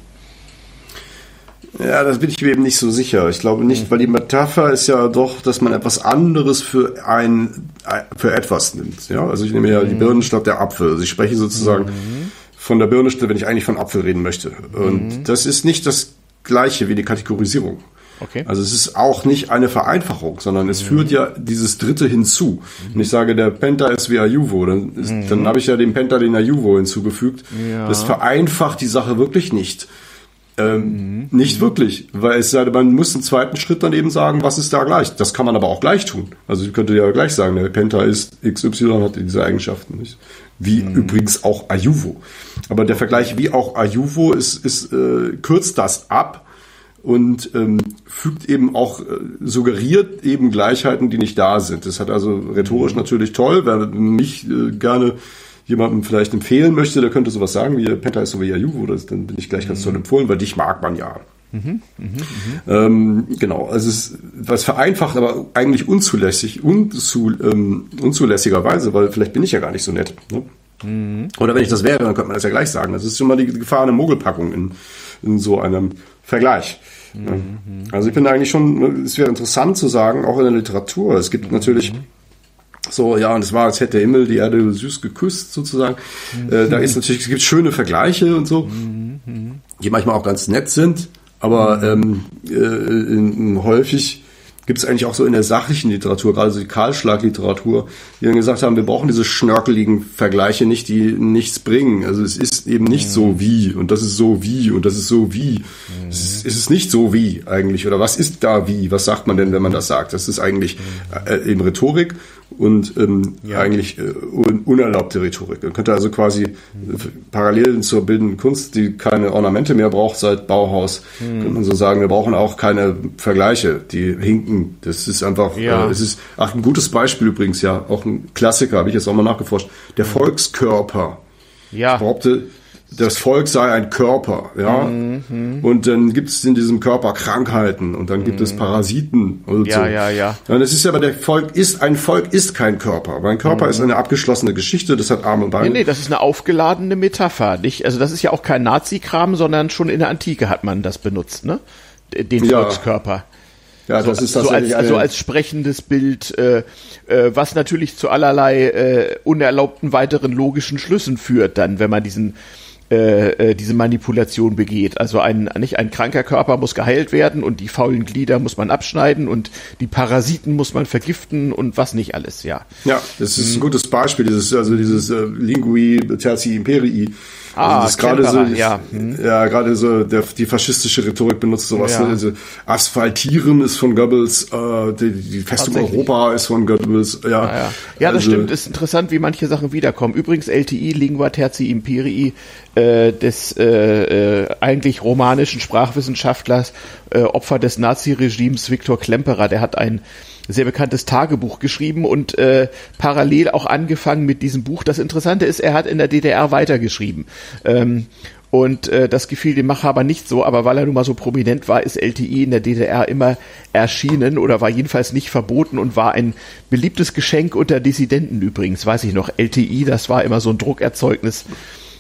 Ja, das bin ich mir eben nicht so sicher. Ich glaube nicht, weil die Metapher ist ja doch, dass man etwas anderes für ein, für etwas nimmt. Ja, also ich nehme ja die mhm. Birne statt der Apfel. Also ich spreche sozusagen mhm. von der Birne statt, wenn ich eigentlich von Apfel reden möchte. Und mhm. das ist nicht das Gleiche wie die Kategorisierung. Okay. Also es ist auch nicht eine Vereinfachung, sondern es mhm. führt ja dieses Dritte hinzu. Mhm. Wenn ich sage, der Penta ist wie Ajuvo, dann, ist, mhm. dann habe ich ja dem Penta den Ajuvo hinzugefügt. Ja. Das vereinfacht die Sache wirklich nicht. Ähm, mhm. Nicht wirklich, weil es sei, man muss einen zweiten Schritt dann eben sagen, was ist da gleich. Das kann man aber auch gleich tun. Also ich könnte ja gleich sagen, der Penta ist XY hat diese Eigenschaften, nicht? Wie mhm. übrigens auch Ayuvo. Aber der Vergleich wie auch Ayuvo ist, ist äh, kürzt das ab und ähm, fügt eben auch, äh, suggeriert eben Gleichheiten, die nicht da sind. Das hat also rhetorisch mhm. natürlich toll, wer mich äh, gerne jemandem vielleicht empfehlen möchte, der könnte sowas sagen, wie Penta ist so wie Juvo, das, dann bin ich gleich ganz mhm. toll empfohlen, weil dich mag man ja. Mhm, mh, mh. Ähm, genau, also es ist was vereinfacht, aber eigentlich unzulässig, unzu, ähm, unzulässigerweise, weil vielleicht bin ich ja gar nicht so nett. Ne? Mhm. Oder wenn ich das wäre, dann könnte man das ja gleich sagen. Das ist schon mal die Gefahr einer Mogelpackung in, in so einem Vergleich. Mhm. Also ich bin eigentlich schon, es wäre interessant zu sagen, auch in der Literatur, es gibt natürlich mhm. So, ja, und es war, als hätte der Himmel die Erde süß geküsst, sozusagen. Mhm. Äh, da ist natürlich, es gibt schöne Vergleiche und so, mhm. die manchmal auch ganz nett sind, aber ähm, äh, in, häufig gibt es eigentlich auch so in der sachlichen Literatur, gerade so die Kahlschlagliteratur, die dann gesagt haben, wir brauchen diese schnörkeligen Vergleiche nicht, die nichts bringen. Also es ist eben nicht mhm. so wie und das ist so wie und das ist so wie. Mhm. Es, ist, es ist nicht so wie eigentlich. Oder was ist da wie? Was sagt man denn, wenn man das sagt? Das ist eigentlich äh, eben Rhetorik und ähm, ja. eigentlich äh, un unerlaubte Rhetorik. Man könnte also quasi mhm. parallel zur bildenden Kunst, die keine Ornamente mehr braucht seit Bauhaus, mhm. könnte man so sagen, wir brauchen auch keine Vergleiche, die hinken. Das ist einfach, ja. äh, es ist, ach, ein gutes Beispiel übrigens, ja, auch ein Klassiker, habe ich jetzt auch mal nachgeforscht, der mhm. Volkskörper. Ja. Ich behaupte, das Volk sei ein Körper, ja. Mhm. Und dann gibt es in diesem Körper Krankheiten und dann gibt mhm. es Parasiten und ja, so. Ja, ja, ja. Und das ist aber der Volk ist ein Volk ist kein Körper. Aber ein Körper mhm. ist eine abgeschlossene Geschichte. Das hat Arme und Beine. Nee, nee, das ist eine aufgeladene Metapher. Nicht, also das ist ja auch kein Nazi-Kram, sondern schon in der Antike hat man das benutzt, ne? Den ja. Volkskörper. Ja, das so, ist so als, also als sprechendes Bild, äh, äh, was natürlich zu allerlei äh, unerlaubten weiteren logischen Schlüssen führt, dann, wenn man diesen äh, äh, diese Manipulation begeht. Also ein, nicht ein kranker Körper muss geheilt werden und die faulen Glieder muss man abschneiden und die Parasiten muss man vergiften und was nicht alles, ja. Ja, das ist ein gutes Beispiel, dieses, also dieses äh, Lingui tertii imperii Ah, also das gerade so, ja, hm. ja gerade so der, die faschistische Rhetorik benutzt sowas. Ja. Ne? Also Asphaltieren ist von Goebbels, äh, die, die Festung Europa ist von Goebbels. Ja, ah, ja. ja das also, stimmt. Ist interessant, wie manche Sachen wiederkommen. Übrigens LTI, Lingua Terzi Imperii, äh, des äh, äh, eigentlich romanischen Sprachwissenschaftlers, äh, Opfer des Naziregimes Viktor Klemperer. Der hat ein sehr bekanntes Tagebuch geschrieben und äh, parallel auch angefangen mit diesem Buch. Das Interessante ist, er hat in der DDR weitergeschrieben. Ähm, und äh, das gefiel dem Macher nicht so, aber weil er nun mal so prominent war, ist LTI in der DDR immer erschienen oder war jedenfalls nicht verboten und war ein beliebtes Geschenk unter Dissidenten übrigens, weiß ich noch. LTI, das war immer so ein Druckerzeugnis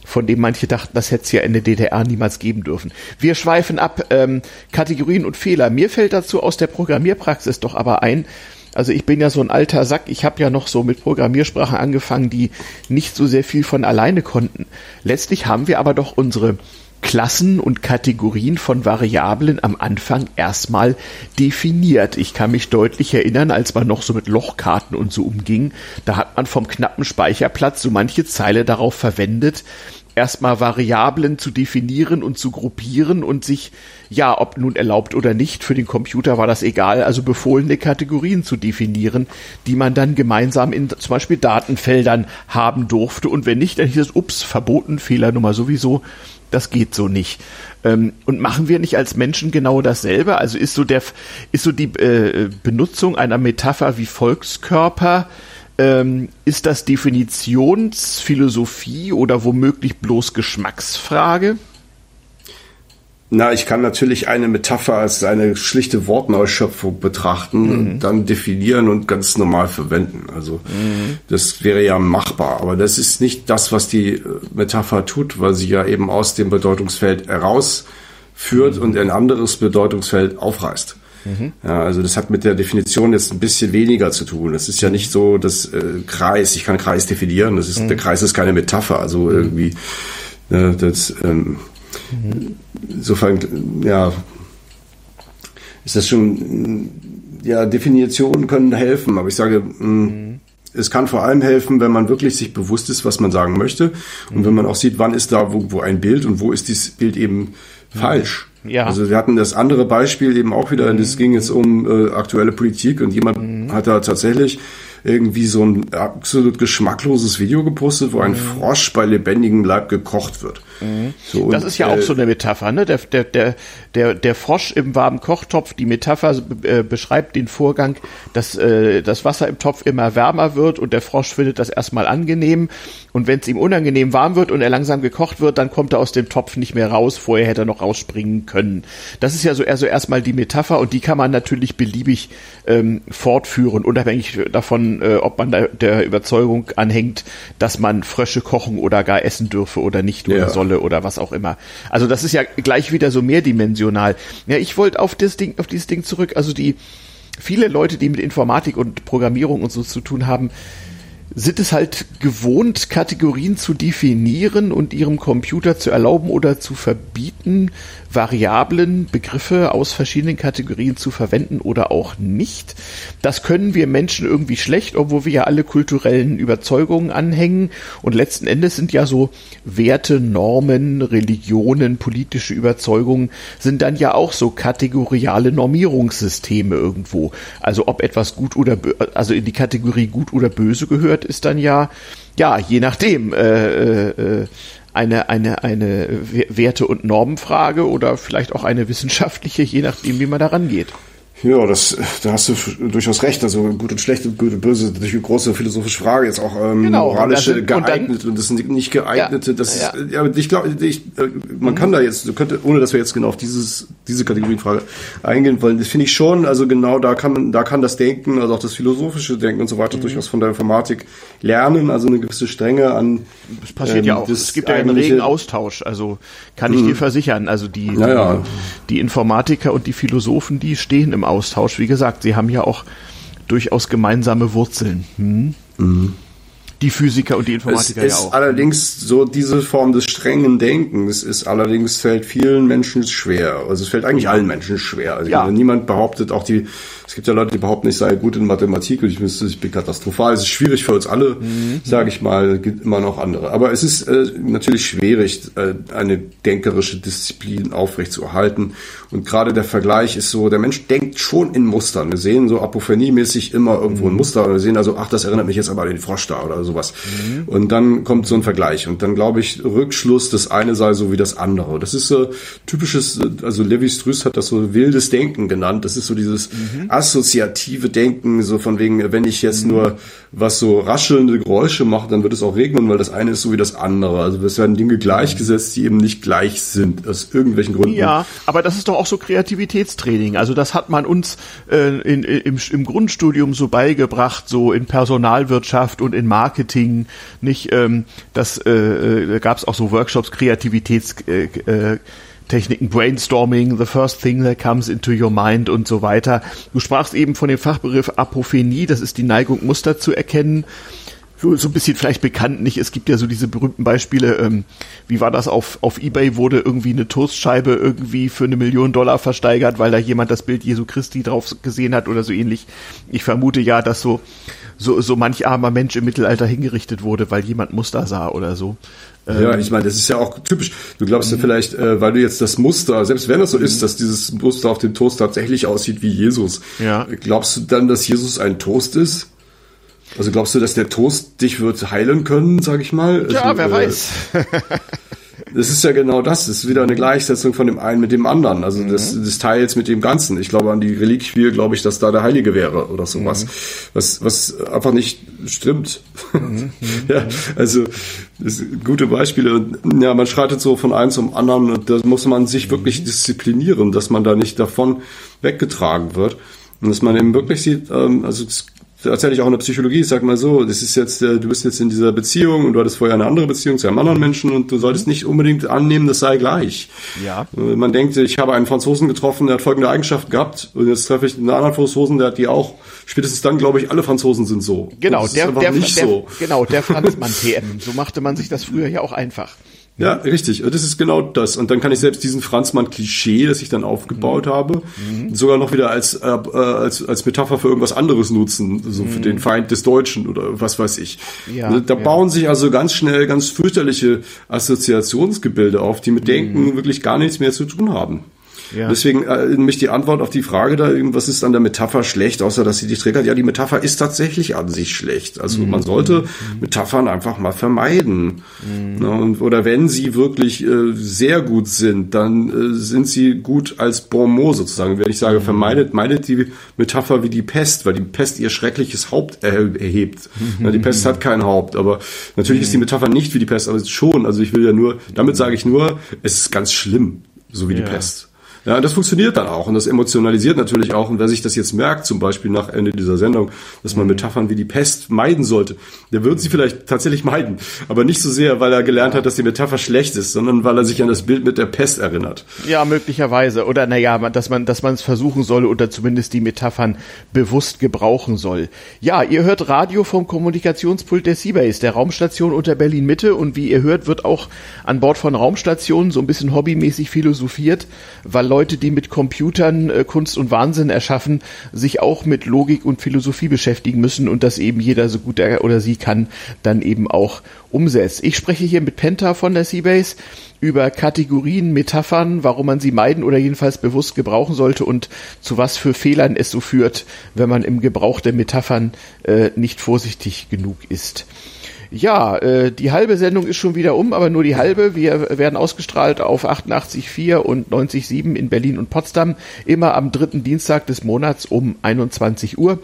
von dem manche dachten, das hätte es ja in der DDR niemals geben dürfen. Wir schweifen ab, ähm, Kategorien und Fehler. Mir fällt dazu aus der Programmierpraxis doch aber ein, also ich bin ja so ein alter Sack, ich habe ja noch so mit Programmiersprachen angefangen, die nicht so sehr viel von alleine konnten. Letztlich haben wir aber doch unsere Klassen und Kategorien von Variablen am Anfang erstmal definiert. Ich kann mich deutlich erinnern, als man noch so mit Lochkarten und so umging, da hat man vom knappen Speicherplatz so manche Zeile darauf verwendet, erstmal Variablen zu definieren und zu gruppieren und sich, ja, ob nun erlaubt oder nicht, für den Computer war das egal, also befohlene Kategorien zu definieren, die man dann gemeinsam in zum Beispiel Datenfeldern haben durfte und wenn nicht, dann hieß es, ups, verboten, Fehlernummer sowieso, das geht so nicht. Ähm, und machen wir nicht als Menschen genau dasselbe? Also ist so der, ist so die äh, Benutzung einer Metapher wie Volkskörper Ähm, ist das Definitionsphilosophie oder womöglich bloß Geschmacksfrage? Na, ich kann natürlich eine Metapher als eine schlichte Wortneuschöpfung betrachten mhm. und dann definieren und ganz normal verwenden. Also mhm. das wäre ja machbar, aber das ist nicht das, was die äh, Metapher tut, weil sie ja eben aus dem Bedeutungsfeld herausführt mhm. und ein anderes Bedeutungsfeld aufreißt. Mhm. Ja, also das hat mit der Definition jetzt ein bisschen weniger zu tun. Das ist ja nicht so das äh, Kreis, ich kann Kreis definieren, das ist, mhm. der Kreis ist keine Metapher, also mhm. irgendwie ne, das ähm, Insofern, ja, ist das schon, ja, Definitionen können helfen, aber ich sage, mhm. es kann vor allem helfen, wenn man wirklich sich bewusst ist, was man sagen möchte und wenn man auch sieht, wann ist da wo, wo ein Bild und wo ist dieses Bild eben falsch. Ja. Also wir hatten das andere Beispiel eben auch wieder, das ging jetzt um äh, aktuelle Politik und jemand mhm. hat da tatsächlich irgendwie so ein absolut geschmackloses Video gepostet, wo ein. Frosch bei lebendigem Leib gekocht wird. Mhm. So, das ist ja äh, auch so eine Metapher, ne? Der, der, der, der, der Frosch im warmen Kochtopf, die Metapher äh, beschreibt den Vorgang, dass äh, das Wasser im Topf immer wärmer wird und der Frosch findet das erstmal angenehm. Und wenn es ihm unangenehm warm wird und er langsam gekocht wird, dann kommt er aus dem Topf nicht mehr raus. Vorher hätte er noch rausspringen können. Das ist ja so eher so erstmal die Metapher und die kann man natürlich beliebig ähm, fortführen, unabhängig davon, äh, ob man da der Überzeugung anhängt, dass man Frösche kochen oder gar essen dürfe oder nicht oder ja. Solle oder was auch immer. Also das ist ja gleich wieder so mehrdimensional. Ja, ich wollte auf das Ding, auf dieses Ding zurück. Also die viele Leute, die mit Informatik und Programmierung und so zu tun haben, sind es halt gewohnt, Kategorien zu definieren und ihrem Computer zu erlauben oder zu verbieten, Variablen, Begriffe aus verschiedenen Kategorien zu verwenden oder auch nicht. Das können wir Menschen irgendwie schlecht, obwohl wir ja alle kulturellen Überzeugungen anhängen. Und letzten Endes sind ja so Werte, Normen, Religionen, politische Überzeugungen sind dann ja auch so kategoriale Normierungssysteme irgendwo. Also ob etwas gut oder also in die Kategorie gut oder böse gehört, ist dann ja ja je nachdem. Äh, äh, eine, eine, eine Werte- und Normenfrage oder vielleicht auch eine wissenschaftliche, je nachdem, wie man da rangeht. Ja, das, da hast du durchaus recht. Also gut und schlecht und gut und böse, natürlich eine große philosophische Frage. Jetzt auch ähm, genau, moralische sind, geeignete und, dann, und, das sind nicht geeignete. Ja, das ja. Ist, ja, ich glaube, ich, äh, man mhm. kann da jetzt, du könnte, ohne dass wir jetzt genau auf dieses, diese Kategorienfrage eingehen wollen, das finde ich schon. Also genau da kann man, da kann das Denken, also auch das philosophische Denken und so weiter mhm. durchaus von der Informatik lernen. Also eine gewisse Strenge an. Das passiert ähm, ja auch. Es gibt ja einen regen Austausch. Also kann ich mhm. dir versichern. Also die, ja, die Informatiker und die Philosophen, die stehen im Austausch. Wie gesagt, sie haben ja auch durchaus gemeinsame Wurzeln. Hm? Mhm. Die Physiker und die Informatiker es ist ja auch. allerdings so diese Form des strengen Denkens ist allerdings fällt vielen Menschen schwer. Also es fällt eigentlich allen Menschen schwer. Also ja. niemand behauptet, auch die es gibt ja Leute, die behaupten, ich sei gut in Mathematik und ich, müsste, ich bin katastrophal. Es ist schwierig für uns alle, mhm. sage ich mal, gibt immer noch andere. Aber es ist äh, natürlich schwierig, äh, eine denkerische Disziplin aufrechtzuerhalten. Und gerade der Vergleich ist so, der Mensch denkt schon in Mustern. Wir sehen so apophenie-mäßig immer irgendwo ein mhm. Muster. Wir sehen also, ach, das erinnert mich jetzt aber an den Frosch da oder sowas. Mhm. Und dann kommt so ein Vergleich. Und dann glaube ich, Rückschluss, das eine sei so wie das andere. Das ist so typisches, also Levi Strauss hat das so wildes Denken genannt. Das ist so dieses mhm assoziative Denken, so von wegen, wenn ich jetzt nur was so raschelnde Geräusche mache, dann wird es auch regnen, weil das eine ist so wie das andere. Also es werden Dinge gleichgesetzt, die eben nicht gleich sind, aus irgendwelchen Gründen. Ja, aber das ist doch auch so Kreativitätstraining. Also das hat man uns äh, in, im, im Grundstudium so beigebracht, so in Personalwirtschaft und in Marketing, nicht? Ähm, das äh, äh, gab es auch so Workshops, Kreativitäts äh, äh, Techniken, Brainstorming, the first thing that comes into your mind und so weiter. Du sprachst eben von dem Fachbegriff Apophenie, das ist die Neigung, Muster zu erkennen. So ein bisschen vielleicht bekannt nicht. Es gibt ja so diese berühmten Beispiele, ähm, wie war das auf, auf Ebay wurde irgendwie eine Toastscheibe irgendwie für eine Million Dollar versteigert, weil da jemand das Bild Jesu Christi drauf gesehen hat oder so ähnlich. Ich vermute ja, dass so, so, so manch armer Mensch im Mittelalter hingerichtet wurde, weil jemand Muster sah oder so. Ja, ähm, ich meine, das ist ja auch typisch. Du glaubst ja vielleicht, äh, weil du jetzt das Muster, selbst wenn es so ist, dass dieses Muster auf dem Toast tatsächlich aussieht wie Jesus, ja. glaubst du dann, dass Jesus ein Toast ist? Also glaubst du, dass der Toast dich wird heilen können, sag ich mal? Ja, also, wer äh, weiß. (laughs) das ist ja genau das. Das ist wieder eine Gleichsetzung von dem einen mit dem anderen. Also mhm. des, des Teils mit dem Ganzen. Ich glaube an die Reliquie, glaube ich, dass da der Heilige wäre oder sowas. Mhm. Was, was einfach nicht stimmt. Mhm. (laughs) ja, also das sind gute Beispiele. Ja, man schreitet so von einem zum anderen und da muss man sich wirklich disziplinieren, dass man da nicht davon weggetragen wird. Und dass man eben wirklich sieht, ähm, also erzähle ich auch in der Psychologie, ich sag mal so, das ist jetzt, äh, du bist jetzt in dieser Beziehung und du hattest vorher eine andere Beziehung zu einem anderen Menschen und du solltest nicht unbedingt annehmen, das sei gleich. Ja. Äh, man denkt, ich habe einen Franzosen getroffen, der hat folgende Eigenschaft gehabt und jetzt treffe ich einen anderen Franzosen, der hat die auch. Spätestens dann glaube ich, alle Franzosen sind so. Genau, der, der, der, so. genau, der Franzmann TM. So machte man sich das früher ja auch einfach. Ja, richtig. Das ist genau das. Und dann kann ich selbst diesen Franzmann-Klischee, das ich dann aufgebaut mhm. habe, mhm. sogar noch wieder als, äh, als, als Metapher für irgendwas anderes nutzen, so mhm. für den Feind des Deutschen oder was weiß ich. Ja, da ja. bauen sich also ganz schnell ganz fürchterliche Assoziationsgebilde auf, die mit mhm. Denken wirklich gar nichts mehr zu tun haben. Ja. Deswegen äh, nämlich die Antwort auf die Frage da, was ist an der Metapher schlecht, außer dass sie dich triggert. Ja, die Metapher ist tatsächlich an sich schlecht. Also mhm. man sollte mhm. Metaphern einfach mal vermeiden. Mhm. Ja, und, oder wenn sie wirklich äh, sehr gut sind, dann äh, sind sie gut als Bon mot sozusagen. Wenn ich sage, mhm. vermeidet, meidet die Metapher wie die Pest, weil die Pest ihr schreckliches Haupt erhebt. (laughs) Ja, die Pest hat kein Haupt, aber natürlich ist die mhm. Metapher nicht wie die Pest, aber schon. Also ich will ja nur, damit sage ich nur, es ist ganz schlimm, so wie ja. die Pest. Ja, das funktioniert dann auch und das emotionalisiert natürlich auch. Und wer sich das jetzt merkt, zum Beispiel nach Ende dieser Sendung, dass man Metaphern wie die Pest meiden sollte, der wird sie vielleicht tatsächlich meiden. Aber nicht so sehr, weil er gelernt hat, dass die Metapher schlecht ist, sondern weil er sich an das Bild mit der Pest erinnert. Ja, möglicherweise. Oder naja, dass man, dass man es versuchen soll oder zumindest die Metaphern bewusst gebrauchen soll. Ja, ihr hört Radio vom Kommunikationspult der Seabase, der Raumstation unter Berlin Mitte. Und wie ihr hört, wird auch an Bord von Raumstationen so ein bisschen hobbymäßig philosophiert, weil Leute, die mit Computern äh, Kunst und Wahnsinn erschaffen, sich auch mit Logik und Philosophie beschäftigen müssen und das eben jeder so gut er oder sie kann, dann eben auch umsetzt. Ich spreche hier mit Penta von der Seabase über Kategorien, Metaphern, warum man sie meiden oder jedenfalls bewusst gebrauchen sollte und zu was für Fehlern es so führt, wenn man im Gebrauch der Metaphern äh, nicht vorsichtig genug ist. Ja, äh, die halbe Sendung ist schon wieder um, aber nur die halbe. Wir werden ausgestrahlt auf 88.4 und 90.7 in Berlin und Potsdam, immer am dritten Dienstag des Monats um 21 Uhr,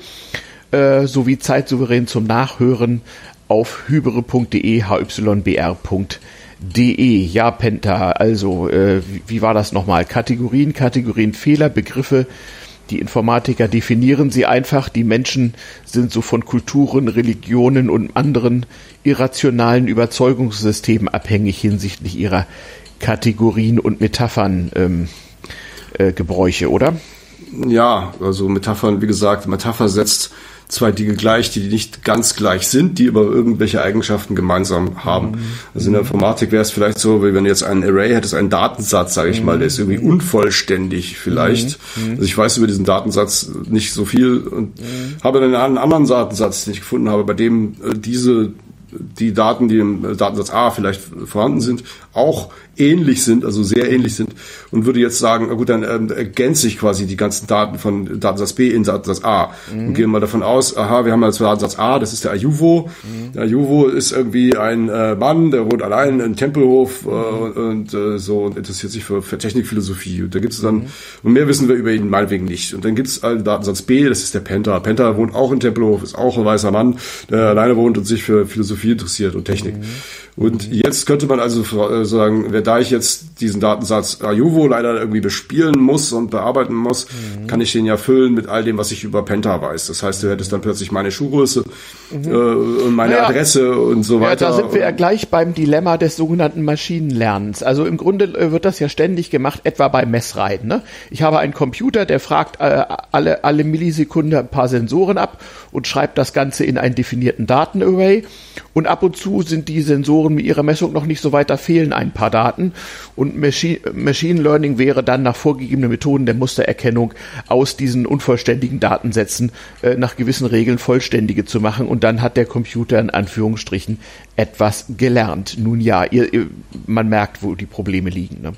äh, sowie zeitsouverän zum Nachhören auf hybere.de, hybr.de. Ja, Penta, also, äh, wie, wie war das nochmal? Kategorien, Kategorien, Fehler, Begriffe, die Informatiker definieren sie einfach. Die Menschen sind so von Kulturen, Religionen und anderen irrationalen Überzeugungssystemen abhängig hinsichtlich ihrer Kategorien und Metaphern ähm, äh, Gebräuche, oder? Ja, also Metaphern, wie gesagt, Metapher setzt zwei Dinge gleich, die nicht ganz gleich sind, die aber irgendwelche Eigenschaften gemeinsam haben. Mhm. Also in der Informatik wäre es vielleicht so, wie wenn du jetzt einen Array hättest, einen Datensatz, sage ich mhm. mal, der ist irgendwie unvollständig vielleicht. Mhm. mhm. Also ich weiß über diesen Datensatz nicht so viel und mhm. habe dann einen anderen Datensatz, den ich gefunden habe, bei dem äh, diese die Daten, die im Datensatz A vielleicht vorhanden sind, auch ähnlich sind, also sehr ähnlich sind, und würde jetzt sagen, gut, dann ähm, ergänze ich quasi die ganzen Daten von Datensatz B in Datensatz A. Mhm. Und gehen mal davon aus, aha, wir haben jetzt Datensatz A, das ist der Ayuvo. Mhm. Der Ayuvo ist irgendwie ein äh, Mann, der wohnt allein in Tempelhof äh, und äh, so und interessiert sich für, für Technikphilosophie. Und da gibt es dann, mhm. und mehr wissen wir über ihn meinetwegen nicht. Und dann gibt es äh, Datensatz B, das ist der Penta. Penta wohnt auch in Tempelhof, ist auch ein weißer Mann, der alleine wohnt und sich für Philosophie interessiert und Technik. Mhm. Und jetzt könnte man also äh, da ich jetzt diesen Datensatz Ayuvo leider irgendwie bespielen muss und bearbeiten muss, mhm. kann ich den ja füllen mit all dem, was ich über Penta weiß. Das heißt, du hättest dann plötzlich meine Schuhgröße mhm. äh, und meine naja, Adresse und so weiter. Ja, da sind wir ja gleich beim Dilemma des sogenannten Maschinenlernens. Also im Grunde äh, wird das ja ständig gemacht, etwa bei Messreiten. Ne? Ich habe einen Computer, der fragt äh, alle, alle Millisekunde ein paar Sensoren ab und schreibt das Ganze in einen definierten Datenarray. Und ab und zu sind die Sensoren mit ihrer Messung noch nicht so weit, da fehlen ein paar Daten. Und Machine, Machine Learning wäre dann nach vorgegebenen Methoden der Mustererkennung aus diesen unvollständigen Datensätzen äh, nach gewissen Regeln vollständige zu machen. Und dann hat der Computer in Anführungsstrichen etwas gelernt. Nun ja, ihr, ihr, man merkt, wo die Probleme liegen. Ne?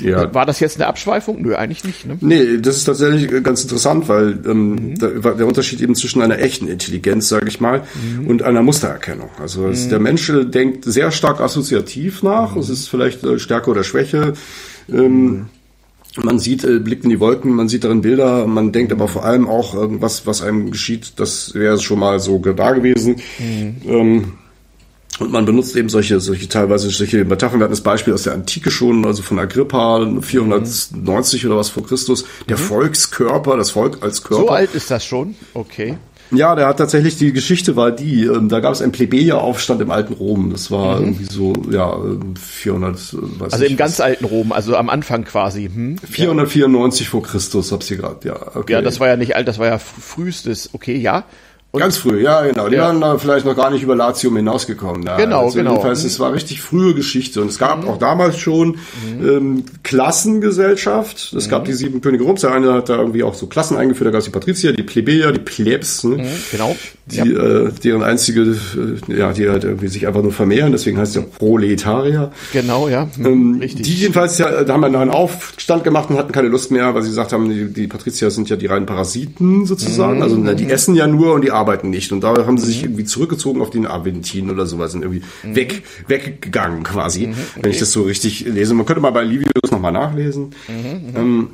Ja. War das jetzt eine Abschweifung? Nö, eigentlich nicht. Ne? Nee, das ist tatsächlich ganz interessant, weil ähm, mhm. da, der Unterschied eben zwischen einer echten Intelligenz, sage ich mal, mhm. und einer Mustererkennung. Also mhm. der Mensch denkt sehr stark assoziativ nach. Es ist vielleicht äh, Stärke oder Schwäche. Ähm, mhm. Man sieht, äh, blickt in die Wolken, man sieht darin Bilder, man denkt aber vor allem auch irgendwas, was einem geschieht, das wäre schon mal so da gewesen. Mhm. Ähm, und man benutzt eben solche, solche teilweise solche Metaphern. Wir hatten das Beispiel aus der Antike schon, also von Agrippa 490 mhm. oder was vor Christus. Der mhm. Volkskörper, das Volk als Körper. So alt ist das schon? Okay. Ja, der hat tatsächlich, die Geschichte war die, ähm, da gab es einen Plebejeraufstand im alten Rom. Das war mhm. irgendwie so, ja, 400, äh, weiß Also im ganz was. alten Rom, also am Anfang quasi. Hm? 494 ja. vor Christus, hab's hier gerade, ja. Okay. Ja, das war ja nicht alt, das war ja frühestes, okay, ja. Und Ganz früh, ja, genau. Die ja. waren da vielleicht noch gar nicht über Latium hinausgekommen. Da. Genau, also genau. Jedenfalls, es war richtig frühe Geschichte. Und es gab mhm. auch damals schon mhm. ähm, Klassengesellschaft. Es mhm. gab die sieben Könige Roms. Der eine hat da irgendwie auch so Klassen eingeführt. Da gab es die Patrizier, die Plebejer, die Plebs. Ne? Mhm, genau. Die, ja. äh, deren einzige, äh, ja, die halt irgendwie sich einfach nur vermehren. Deswegen heißt es ja Proletarier. Genau, ja. Mhm, ähm, richtig. Die jedenfalls, ja, da haben wir einen Aufstand gemacht und hatten keine Lust mehr, weil sie gesagt haben, die, die Patrizier sind ja die reinen Parasiten sozusagen. Also na, die essen ja nur und die arbeiten nicht. Und da haben sie sich mhm. irgendwie zurückgezogen auf den Aventin oder sowas und irgendwie mhm. weg, weggegangen quasi, mhm. okay. wenn ich das so richtig lese. Man könnte mal bei Livius nochmal nachlesen. Mhm. Ähm,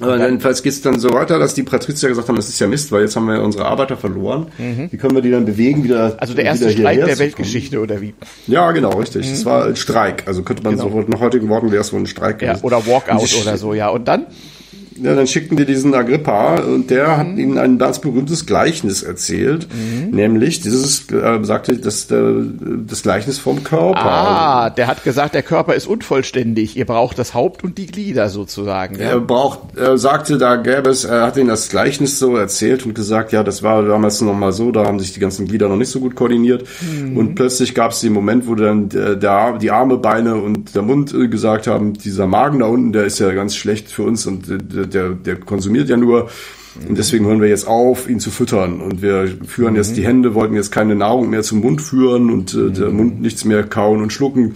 aber jedenfalls geht es dann so weiter, dass die Patrizier gesagt haben, das ist ja Mist, weil jetzt haben wir unsere Arbeiter verloren. Mhm. Wie können wir die dann bewegen, wieder Also der erste Streik der Weltgeschichte, oder wie? Ja, genau, richtig. Es mhm. war ein Streik. Also könnte man genau. so nach heutigen Worten wäre es wohl ein Streik ja, Oder Walkout oder so, ja. Und dann? Ja, dann schickten die diesen Agrippa und der mhm. hat ihnen ein ganz berühmtes Gleichnis erzählt, mhm. nämlich dieses äh, sagte das äh, das Gleichnis vom Körper. Ah, der hat gesagt, der Körper ist unvollständig. Ihr braucht das Haupt und die Glieder sozusagen. Ja? Er braucht, er sagte, da gäbe es, er hat ihnen das Gleichnis so erzählt und gesagt, ja, das war damals noch mal so, da haben sich die ganzen Glieder noch nicht so gut koordiniert mhm. und plötzlich gab es den Moment, wo dann der, der, die Arme, Beine und der Mund äh, gesagt haben, dieser Magen da unten, der ist ja ganz schlecht für uns und der, der, der konsumiert ja nur. Und deswegen hören wir jetzt auf, ihn zu füttern. Und wir führen mhm. jetzt die Hände, wollten jetzt keine Nahrung mehr zum Mund führen und äh, der Mund nichts mehr kauen und schlucken.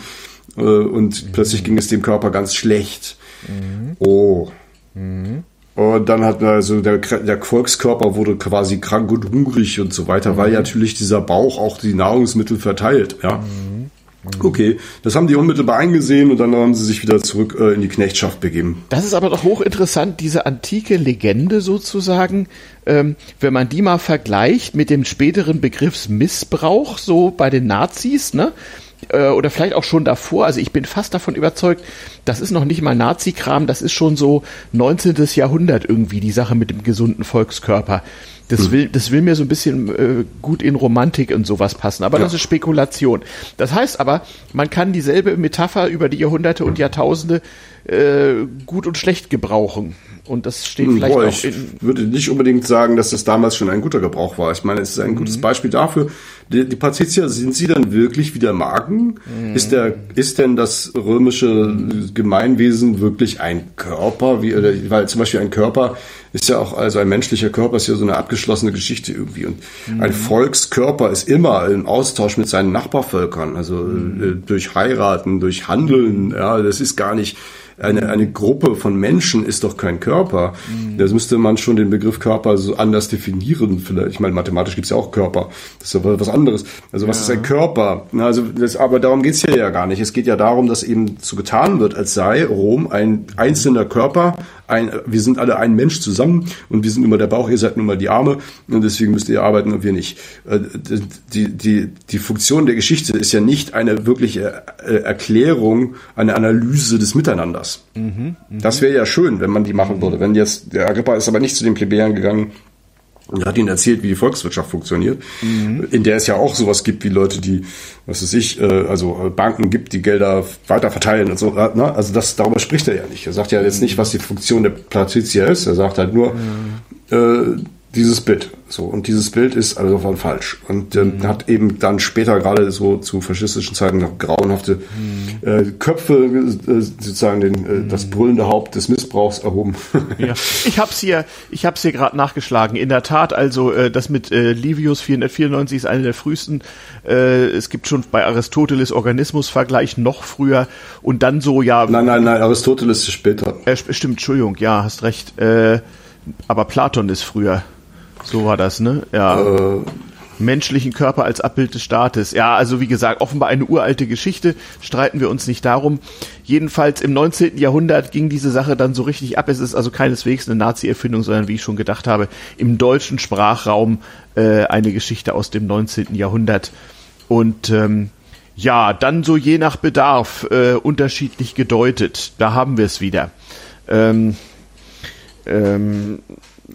Äh, und mhm. plötzlich ging es dem Körper ganz schlecht. Mhm. Oh. Mhm. Und dann hat also der, der Volkskörper wurde quasi krank und hungrig und so weiter, weil mhm. natürlich dieser Bauch auch die Nahrungsmittel verteilt. Ja. Mhm. Okay, das haben die unmittelbar eingesehen und dann haben sie sich wieder zurück äh, in die Knechtschaft begeben. Das ist aber doch hochinteressant, diese antike Legende sozusagen, ähm, wenn man die mal vergleicht mit dem späteren Begriffsmissbrauch, so bei den Nazis, ne? Äh, oder vielleicht auch schon davor. Also ich bin fast davon überzeugt, das ist noch nicht mal Nazi-Kram, das ist schon so 19. Jahrhundert irgendwie, die Sache mit dem gesunden Volkskörper. Das will, das will mir so ein bisschen äh, gut in Romantik und sowas passen. Aber ja. das ist Spekulation. Das heißt aber, man kann dieselbe Metapher über die Jahrhunderte und Jahrtausende äh, gut und schlecht gebrauchen. Und das steht hm, vielleicht Boah, auch in. Ich würde nicht unbedingt sagen, dass das damals schon ein guter Gebrauch war. Ich meine, es ist ein mhm. gutes Beispiel dafür. Die, die Patrizier, sind sie dann wirklich wieder Magen? Mhm. Ist der, ist denn das römische Gemeinwesen wirklich ein Körper? Wie, oder, weil zum Beispiel ein Körper ist ja auch, also ein menschlicher Körper ist ja so eine abgeschlossene Geschichte irgendwie. Und mhm. ein Volkskörper ist immer im Austausch mit seinen Nachbarvölkern, also mhm. äh, durch Heiraten, durch Handeln, ja, das ist gar nicht, eine, eine Gruppe von Menschen ist doch kein Körper. Mhm. Das müsste man schon den Begriff Körper so anders definieren. Vielleicht, ich meine, mathematisch gibt es ja auch Körper. Das ist aber was anderes. Also was ja. ist ein Körper? Also das, aber darum geht es hier ja gar nicht. Es geht ja darum, dass eben so getan wird, als sei Rom ein einzelner Körper. Ein, wir sind alle ein Mensch zusammen und wir sind immer der Bauch, ihr seid nun mal die Arme und deswegen müsst ihr arbeiten und wir nicht. Äh, die, die, die Funktion der Geschichte ist ja nicht eine wirkliche äh, Erklärung, eine Analyse des Miteinanders. Mhm, das wäre ja schön, wenn man die machen würde. Wenn jetzt, der Agrippa ist aber nicht zu den Plebejern gegangen und hat ihnen erzählt, wie die Volkswirtschaft funktioniert, mhm. in der es ja auch sowas gibt wie Leute, die, was weiß ich, äh, also Banken gibt, die Gelder weiter verteilen und so. Äh, ne? Also das, darüber spricht er ja nicht. Er sagt ja jetzt nicht, was die Funktion der Patrizier ist. Er sagt halt nur, mhm. äh, dieses Bild. So, und dieses Bild ist also von falsch. Und ähm, mhm. hat eben dann später gerade so zu faschistischen Zeiten noch grauenhafte mhm. äh, Köpfe, äh, sozusagen den, äh, mhm. das brüllende Haupt des Missbrauchs erhoben. ja. Ich hab's hier, ich hab's hier gerade nachgeschlagen. In der Tat, also äh, das mit äh, Livius 494 ist eine der frühesten. Äh, es gibt schon bei Aristoteles Organismusvergleich noch früher und dann so ja. Nein, nein, nein, Aristoteles ist später. Äh, stimmt, Entschuldigung, ja, hast recht. Äh, aber Platon ist früher. So war das, ne? Ja. Äh. Menschlichen Körper als Abbild des Staates. Ja, also wie gesagt, offenbar eine uralte Geschichte, streiten wir uns nicht darum. Jedenfalls im 19. Jahrhundert ging diese Sache dann so richtig ab. Es ist also keineswegs eine Nazi-Erfindung, sondern wie ich schon gedacht habe, im deutschen Sprachraum äh, eine Geschichte aus dem 19. Jahrhundert. Und ähm, ja, dann so je nach Bedarf äh, unterschiedlich gedeutet. Da haben wir es wieder. Ähm, ähm,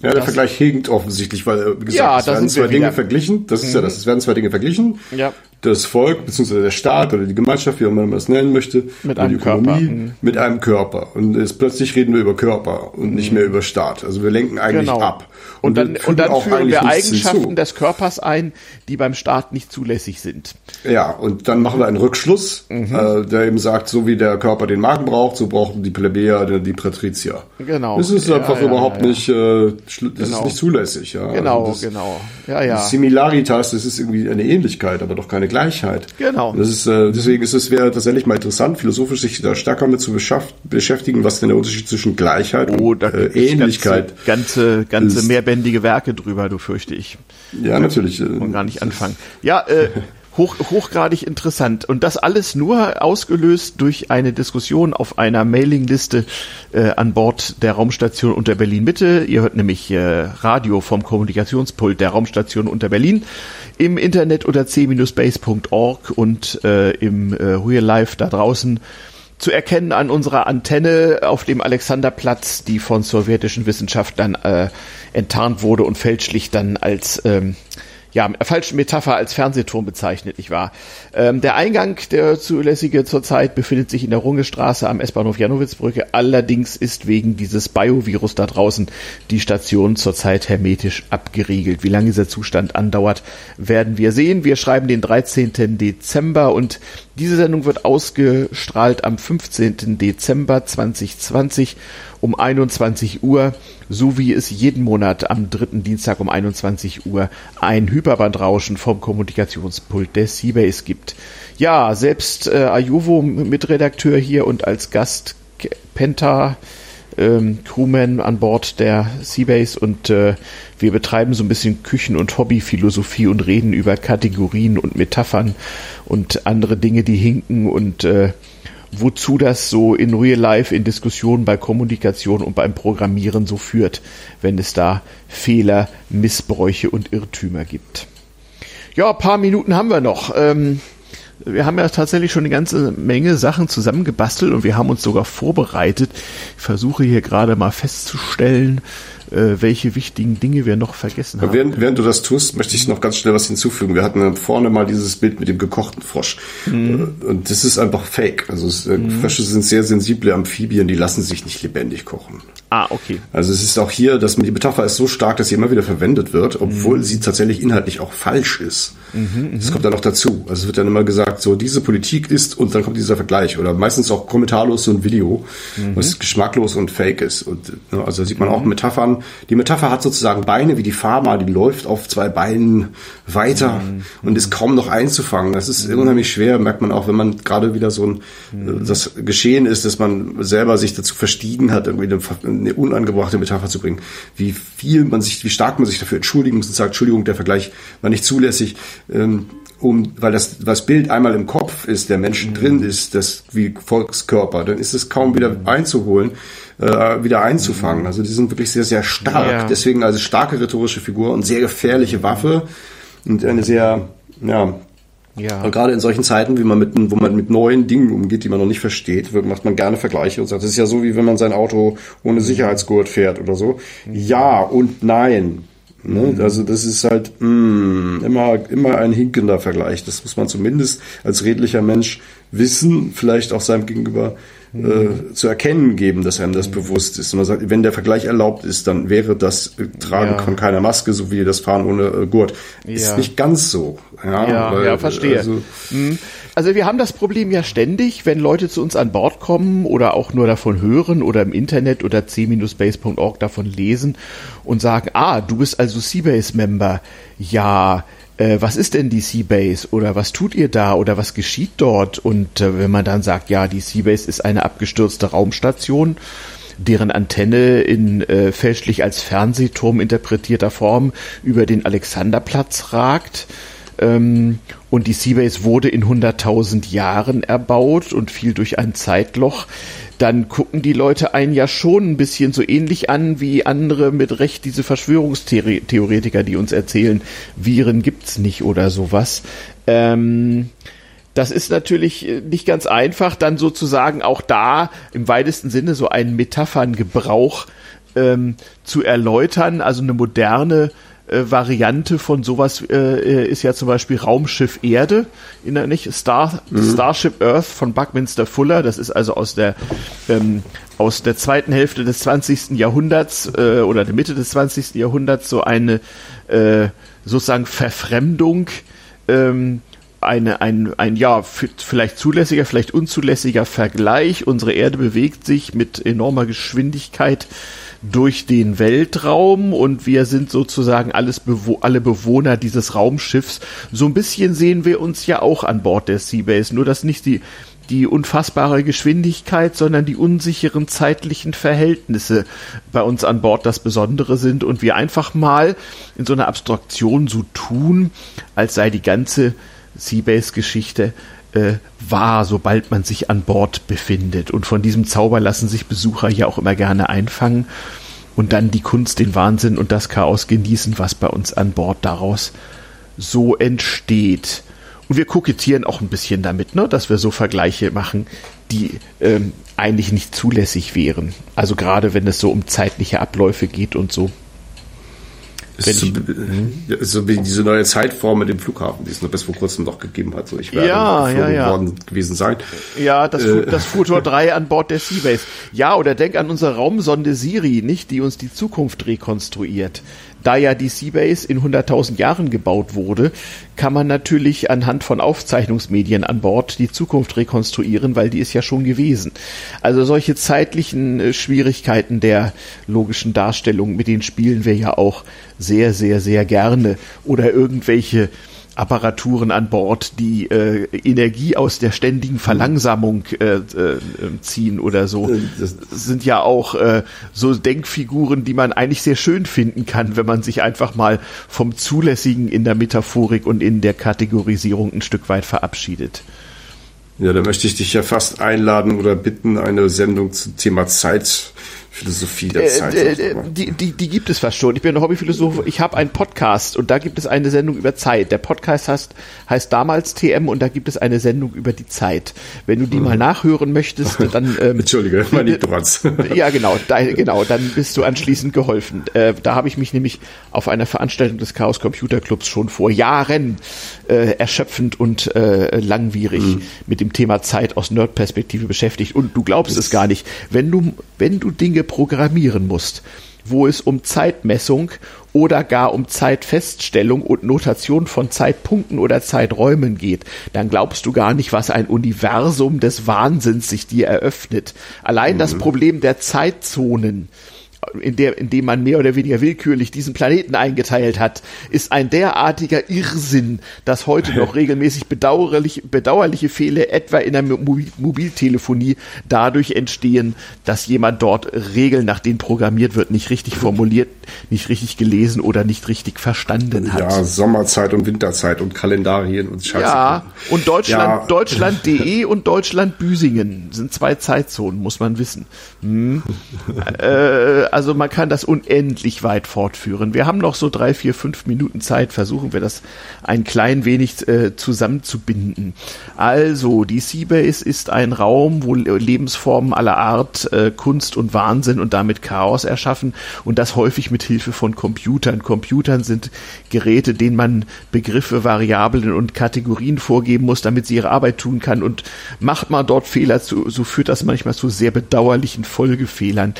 ja, der Vergleich hinkt offensichtlich, weil, wie gesagt, ja, es werden zwei Dinge verglichen. Das ist mhm. ja das. Es werden zwei Dinge verglichen. Ja. Das Volk, beziehungsweise der Staat oder die Gemeinschaft, wie auch immer man das nennen möchte, mit einem Ökonomie, Körper. Mhm. mit einem Körper. Und jetzt plötzlich reden wir über Körper und nicht mhm. mehr über Staat. Also wir lenken eigentlich genau. ab. Und, und dann, und dann führen wir Eigenschaften hinzu. des Körpers ein, die beim Staat nicht zulässig sind. Ja, und dann machen wir einen Rückschluss, mhm. äh, der eben sagt, so wie der Körper den Magen braucht, so brauchen die Plebejer die, die Patrizier. Genau. Das ist ja, einfach ja, überhaupt ja, nicht, äh, das genau. ist nicht zulässig. Ja. Genau, also das, genau. Ja, ja. Similaritas, das ist irgendwie eine Ähnlichkeit, aber doch keine Gleichheit. Genau. Das ist, äh, deswegen ist es wäre tatsächlich mal interessant, philosophisch sich da stärker mit zu beschäftigen, was denn der Unterschied zwischen Gleichheit oh, und äh, Ähnlichkeit. Ganze, ganze, ganze mehrbändige Werke drüber, du fürchte ich. Ja, natürlich. Und gar nicht anfangen. Ja, äh, (laughs) hoch, hochgradig interessant. Und das alles nur ausgelöst durch eine Diskussion auf einer Mailingliste äh, an Bord der Raumstation unter Berlin Mitte. Ihr hört nämlich äh, Radio vom Kommunikationspult der Raumstation unter Berlin im Internet unter c-base.org und äh, im äh, Real Life da draußen zu erkennen an unserer Antenne auf dem Alexanderplatz, die von sowjetischen Wissenschaftlern äh, enttarnt wurde und fälschlich dann als ähm, ja, falsche Metapher als Fernsehturm bezeichnet, nicht wahr? Ähm, der Eingang der zulässige zurzeit befindet sich in der Rungestraße am S-Bahnhof Janowitzbrücke. Allerdings ist wegen dieses Biovirus da draußen die Station zurzeit hermetisch abgeriegelt. Wie lange dieser Zustand andauert, werden wir sehen. Wir schreiben den 13. Dezember und diese Sendung wird ausgestrahlt am 15. Dezember 2020 um 21 Uhr, so wie es jeden Monat am dritten Dienstag um 21 Uhr ein Hyperbandrauschen vom Kommunikationspult der Seabase gibt. Ja, selbst äh, Ayuvo Mitredakteur hier und als Gast Penta ähm, Crewman an Bord der Seabase und äh, wir betreiben so ein bisschen Küchen- und Hobbyphilosophie und reden über Kategorien und Metaphern und andere Dinge, die hinken und äh, wozu das so in Real Life, in Diskussionen bei Kommunikation und beim Programmieren so führt, wenn es da Fehler, Missbräuche und Irrtümer gibt. Ja, paar Minuten haben wir noch. Ähm, wir haben ja tatsächlich schon eine ganze Menge Sachen zusammengebastelt und wir haben uns sogar vorbereitet. Ich versuche hier gerade mal festzustellen, welche wichtigen Dinge wir noch vergessen haben. Während, während, du das tust, möchte ich noch ganz schnell was hinzufügen. Wir hatten vorne mal dieses Bild mit dem gekochten Frosch. Mhm. Äh, und das ist einfach fake. Also es, äh, mhm. Frösche sind sehr sensible Amphibien, die lassen sich nicht lebendig kochen. Ah, okay. Also es ist auch hier, dass die Metapher ist so stark, dass sie immer wieder verwendet wird, obwohl mhm. sie tatsächlich inhaltlich auch falsch ist. Mhm, das kommt dann noch dazu. Also es wird dann immer gesagt, so diese Politik ist und dann kommt dieser Vergleich oder meistens auch kommentarlos so ein Video, mhm. was geschmacklos und fake ist. Und ne, also sieht man auch mhm. Metaphern. Die Metapher hat sozusagen Beine wie die Pharma, die läuft auf zwei Beinen weiter mhm. und ist kaum noch einzufangen. Das ist mhm. unheimlich schwer, merkt man auch, wenn man gerade wieder so ein mhm. das Geschehen ist, dass man selber sich dazu verstiegen hat, irgendwie eine, eine unangebrachte Metapher zu bringen. Wie viel man sich, wie stark man sich dafür entschuldigen muss und sagt, Entschuldigung, der Vergleich war nicht zulässig ähm, um, weil das, das Bild einmal im Kopf ist, der Mensch mhm. drin ist, das wie Volkskörper, dann ist es kaum wieder mhm. einzuholen, äh, wieder einzufangen. Mhm. Also die sind wirklich sehr, sehr stark. Ja. Deswegen also starke rhetorische Figur und sehr gefährliche Waffe und eine sehr, ja, ja. Und gerade in solchen Zeiten, wie man mit, wo man mit neuen Dingen umgeht, die man noch nicht versteht, macht man gerne Vergleiche und sagt, das ist ja so, wie wenn man sein Auto ohne Sicherheitsgurt fährt oder so. Ja und nein. Ne? Mhm. Also das ist halt mh, mm, immer, immer ein hinkender Vergleich. Das muss man zumindest als redlicher Mensch Wissen vielleicht auch seinem Gegenüber äh, zu erkennen geben, dass einem das bewusst ist. Und man sagt, wenn der Vergleich erlaubt ist, dann wäre das äh, Tragen Ja. von keiner Maske, so wie das Fahren ohne äh, Gurt. Ist Ja. nicht ganz so. Ja, Ja, weil, ja, verstehe. Also, Mhm. Also wir haben das Problem ja ständig, wenn Leute zu uns an Bord kommen oder auch nur davon hören oder im Internet oder c-base.org davon lesen und sagen, ah, du bist also Seabase-Member. Ja, äh, was ist denn die Seabase oder was tut ihr da oder was geschieht dort? Und äh, wenn man dann sagt, ja, die Seabase ist eine abgestürzte Raumstation, deren Antenne in äh, fälschlich als Fernsehturm interpretierter Form über den Alexanderplatz ragt. Ähm, und die Seabase wurde in 100.000 Jahren erbaut und fiel durch ein Zeitloch. Dann gucken die Leute einen ja schon ein bisschen so ähnlich an wie andere mit Recht diese Verschwörungstheoretiker, die uns erzählen, Viren gibt's nicht oder sowas. Ähm, das ist natürlich äh, nicht ganz einfach, dann sozusagen auch da im weitesten Sinne so einen Metapherngebrauch ähm, zu erläutern. Also eine moderne äh, Variante von sowas äh, ist ja zum Beispiel Raumschiff Erde, in der nicht Star, Starship Earth von Buckminster Fuller. Das ist also aus der ähm, aus der zweiten Hälfte des 20. Jahrhunderts äh, oder der Mitte des 20. Jahrhunderts so eine äh, sozusagen Verfremdung ähm, eine, ein, ein, ja, vielleicht zulässiger, vielleicht unzulässiger Vergleich. Unsere Erde bewegt sich mit enormer Geschwindigkeit durch den Weltraum und wir sind sozusagen alles bewo alle Bewohner dieses Raumschiffs. So ein bisschen sehen wir uns ja auch an Bord der Seabase, nur dass nicht die die unfassbare Geschwindigkeit, sondern die unsicheren zeitlichen Verhältnisse bei uns an Bord das Besondere sind und wir einfach mal in so einer Abstraktion so tun, als sei die ganze Seabase-Geschichte äh, wahr, sobald man sich an Bord befindet. Und von diesem Zauber lassen sich Besucher ja auch immer gerne einfangen und dann die Kunst, den Wahnsinn und das Chaos genießen, was bei uns an Bord daraus so entsteht. Und wir kokettieren auch ein bisschen damit, ne, dass wir so Vergleiche machen, die ähm, eigentlich nicht zulässig wären. Also gerade wenn es so um zeitliche Abläufe geht und so. Ist so, ich- so wie diese neue Zeitform mit dem Flughafen, die es noch bis vor kurzem noch gegeben hat. So, ich werde Ja, geflogen ja, ja. worden gewesen sein. Ja, das, Äh. das (laughs) Futur 3 an Bord der Seabase. Ja, oder denk an unsere Raumsonde Siri, nicht, die uns die Zukunft rekonstruiert. Da ja die Seabase in 100.000 Jahren gebaut wurde, kann man natürlich anhand von Aufzeichnungsmedien an Bord die Zukunft rekonstruieren, weil die ist ja schon gewesen. Also solche zeitlichen äh, Schwierigkeiten der logischen Darstellung, mit denen spielen wir ja auch sehr, sehr, sehr gerne. Oder irgendwelche Apparaturen an Bord, die äh, Energie aus der ständigen Verlangsamung äh, äh, ziehen oder so, das- sind ja auch äh, so Denkfiguren, die man eigentlich sehr schön finden kann, wenn man sich einfach mal vom Zulässigen in der Metaphorik und in der Kategorisierung ein Stück weit verabschiedet. Ja, da möchte ich dich ja fast einladen oder bitten, eine Sendung zum Thema Zeitphilosophie der Äh, Zeit. äh, die, die, die gibt es fast schon. Ich bin ein Hobbyphilosoph. Ich habe einen Podcast und da gibt es eine Sendung über Zeit. Der Podcast heißt, heißt damals TM und da gibt es eine Sendung über die Zeit. Wenn du die mal nachhören möchtest, (laughs) dann ähm, Entschuldige, meine Ignoranz. (laughs) ja, genau, da, genau, dann bist du anschließend geholfen. Äh, da habe ich mich nämlich auf einer Veranstaltung des Chaos Computer Clubs schon vor Jahren äh, erschöpfend und äh, langwierig mit dem Thema Zeit aus Nerd-Perspektive beschäftigt. Und du glaubst es gar nicht, wenn du, wenn du Dinge programmieren musst, wo es um Zeitmessung oder gar um Zeitfeststellung und Notation von Zeitpunkten oder Zeiträumen geht, dann glaubst du gar nicht, was ein Universum des Wahnsinns sich dir eröffnet. Allein das Problem der Zeitzonen in, der, in dem man mehr oder weniger willkürlich diesen Planeten eingeteilt hat, ist ein derartiger Irrsinn, dass heute noch (laughs) regelmäßig bedauerlich, bedauerliche Fehler etwa in der Mobil Mobiltelefonie dadurch entstehen, dass jemand dort Regeln, nach denen programmiert wird, nicht richtig formuliert, nicht richtig gelesen oder nicht richtig verstanden hat. Ja, Sommerzeit und Winterzeit und Kalendarien und Scheiße. Ja, und Deutschland, Ja. Deutschland.de (laughs) und Deutschland Büsingen sind zwei Zeitzonen, muss man wissen. Hm. (laughs) äh, also man kann das unendlich weit fortführen. Wir haben noch so drei, vier, fünf Minuten Zeit. Versuchen wir das ein klein wenig äh, zusammenzubinden. Also, die Seabase ist ein Raum, wo Lebensformen aller Art äh, Kunst und Wahnsinn und damit Chaos erschaffen und das häufig mit Hilfe von Computern. Computern sind Geräte, denen man Begriffe, Variablen und Kategorien vorgeben muss, damit sie ihre Arbeit tun kann und macht man dort Fehler, so, so führt das manchmal zu sehr bedauerlichen Folgefehlern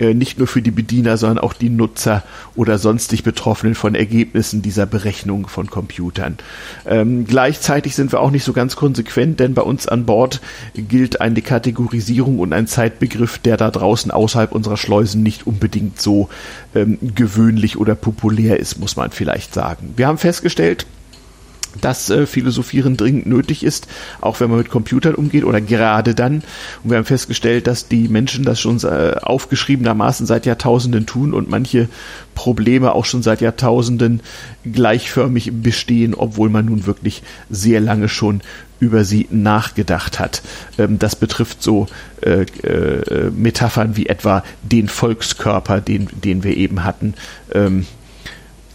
nicht nur für die Bediener, sondern auch die Nutzer oder sonstig Betroffenen von Ergebnissen dieser Berechnung von Computern. Ähm, gleichzeitig sind wir auch nicht so ganz konsequent, denn bei uns an Bord gilt eine Kategorisierung und ein Zeitbegriff, der da draußen außerhalb unserer Schleusen nicht unbedingt so ähm, gewöhnlich oder populär ist, muss man vielleicht sagen. Wir haben festgestellt, dass äh, Philosophieren dringend nötig ist, auch wenn man mit Computern umgeht oder gerade dann. Und wir haben festgestellt, dass die Menschen das schon äh, aufgeschriebenermaßen seit Jahrtausenden tun und manche Probleme auch schon seit Jahrtausenden gleichförmig bestehen, obwohl man nun wirklich sehr lange schon über sie nachgedacht hat. Ähm, das betrifft so äh, äh, Metaphern wie etwa den Volkskörper, den, den wir eben hatten, ähm,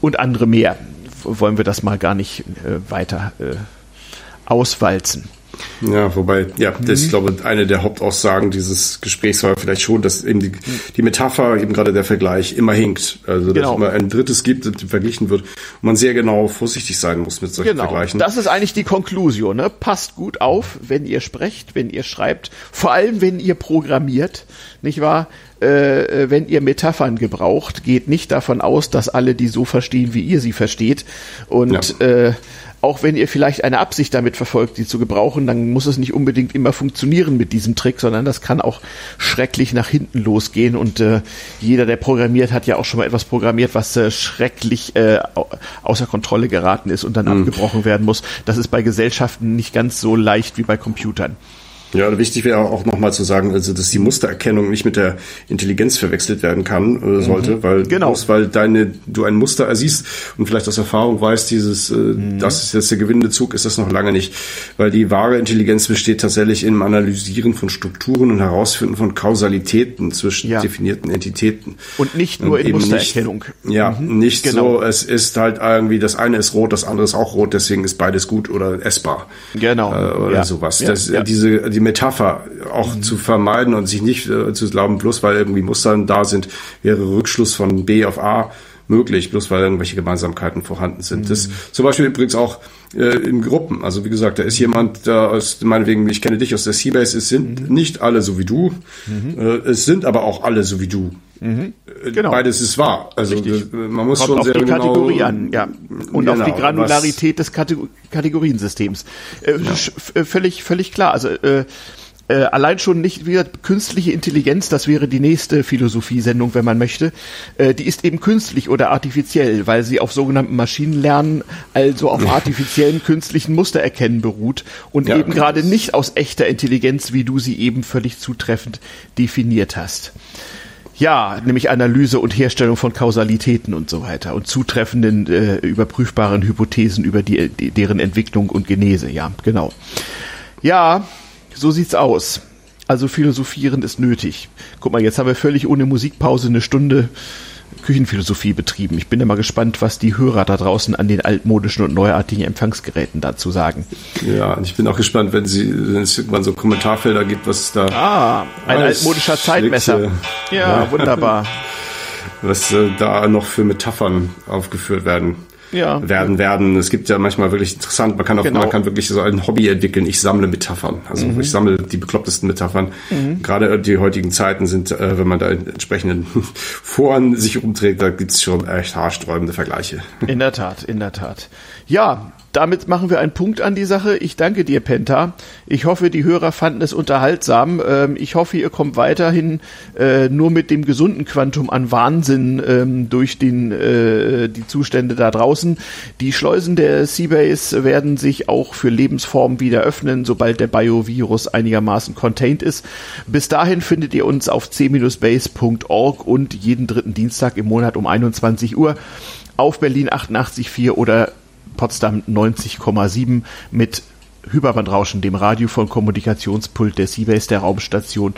und andere mehr wollen wir das mal gar nicht äh, weiter äh, auswalzen. Ja, wobei, ja, das ist, mhm. glaube ich, eine der Hauptaussagen dieses Gesprächs war vielleicht schon, dass eben die, die Metapher, eben gerade der Vergleich, immer hinkt. Also, dass genau. es immer ein drittes gibt, das verglichen wird und man sehr genau vorsichtig sein muss mit solchen genau. Vergleichen. Das ist eigentlich die Konklusion, ne? Passt gut auf, wenn ihr sprecht, wenn ihr schreibt, vor allem wenn ihr programmiert, nicht wahr? Äh, wenn ihr Metaphern gebraucht, geht nicht davon aus, dass alle die so verstehen, wie ihr sie versteht. Und ja. äh, auch wenn ihr vielleicht eine Absicht damit verfolgt, die zu gebrauchen, dann muss es nicht unbedingt immer funktionieren mit diesem Trick, sondern das kann auch schrecklich nach hinten losgehen. Und äh, jeder, der programmiert, hat ja auch schon mal etwas programmiert, was äh, schrecklich äh, außer Kontrolle geraten ist und dann mhm. abgebrochen werden muss. Das ist bei Gesellschaften nicht ganz so leicht wie bei Computern. Ja, wichtig wäre auch nochmal zu sagen, also dass die Mustererkennung nicht mit der Intelligenz verwechselt werden kann, äh, sollte, mhm. weil genau. bloß weil deine du ein Muster ersiehst und vielleicht aus Erfahrung weißt, dieses, äh, mhm. das ist jetzt der gewinnende Zug, ist das noch lange nicht, weil die wahre Intelligenz besteht tatsächlich im Analysieren von Strukturen und Herausfinden von Kausalitäten zwischen ja. definierten Entitäten und nicht nur und in Mustererkennung. Nicht, ja, mhm. nicht genau. so. Es ist halt irgendwie das eine ist rot, das andere ist auch rot, deswegen ist beides gut oder essbar. Genau. Äh, oder ja. sowas. Das, ja. Diese die die Metapher auch mhm. zu vermeiden und sich nicht äh, zu glauben, bloß weil irgendwie Muster da sind, wäre Rückschluss von B auf A möglich, bloß weil irgendwelche Gemeinsamkeiten vorhanden sind. Mhm. Das zum Beispiel übrigens auch äh, in Gruppen. Also wie gesagt, da ist jemand, da aus meinetwegen, ich kenne dich aus der Seabase, es sind mhm. nicht alle so wie du, mhm. äh, es sind aber auch alle so wie du. Mhm. Äh, genau. Beides ist wahr. Also Richtig. Man muss Kommt schon auf sehr die genau Kategorie an, ja. Und genau, auf die Granularität des Kategoriensystems. Äh, ja. Völlig, völlig klar. Also äh, äh, allein schon nicht wieder künstliche Intelligenz, das wäre die nächste Philosophiesendung, wenn man möchte, äh, die ist eben künstlich oder artifiziell, weil sie auf sogenannten Maschinenlernen, also auf artifiziellen künstlichen Mustererkennen beruht und ja, eben gerade nicht aus echter Intelligenz, wie du sie eben völlig zutreffend definiert hast. Ja, nämlich Analyse und Herstellung von Kausalitäten und so weiter und zutreffenden äh, überprüfbaren Hypothesen über die, deren Entwicklung und Genese. Ja, genau. Ja, so sieht's aus. Also philosophieren ist nötig. Guck mal, jetzt haben wir völlig ohne Musikpause eine Stunde Küchenphilosophie betrieben. Ich bin ja mal gespannt, was die Hörer da draußen an den altmodischen und neuartigen Empfangsgeräten dazu sagen. Ja, und ich bin auch gespannt, wenn, sie, wenn es irgendwann so Kommentarfelder gibt, was es da. Ah, ein altmodischer Zeitmesser. Ja, ja, wunderbar. (laughs) was äh, da noch für Metaphern aufgeführt werden ja. werden werden. Es gibt ja manchmal wirklich interessant, man kann auch, genau. man kann wirklich so ein Hobby entwickeln. Ich sammle Metaphern. Also mhm. ich sammle die beklopptesten Metaphern. Mhm. Gerade die heutigen Zeiten sind, äh, wenn man da in entsprechenden (laughs) Foren sich umträgt, da gibt's schon echt haarsträubende Vergleiche. In der Tat, in der Tat. Ja, damit machen wir einen Punkt an die Sache. Ich danke dir, Penta. Ich hoffe, die Hörer fanden es unterhaltsam. Ähm, ich hoffe, ihr kommt weiterhin äh, nur mit dem gesunden Quantum an Wahnsinn ähm, durch den, äh, die Zustände da draußen. Die Schleusen der Seabase werden sich auch für Lebensformen wieder öffnen, sobald der Biovirus einigermaßen contained ist. Bis dahin findet ihr uns auf c-base.org und jeden dritten Dienstag im Monat um 21 Uhr auf Berlin 88.4 oder Potsdam 90,7 mit Hyperbandrauschen, dem Radio von Kommunikationspult der Seabase der Raumstation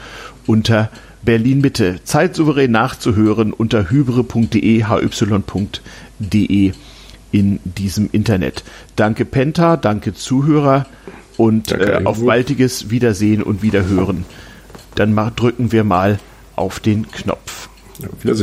unter Berlin Mitte. Zeitsouverän nachzuhören unter hybre.de, hy.de in diesem Internet. Danke Penta, danke Zuhörer und danke, äh, auf baldiges Wiedersehen und Wiederhören. Dann mal, drücken wir mal auf den Knopf. Wiedersehen.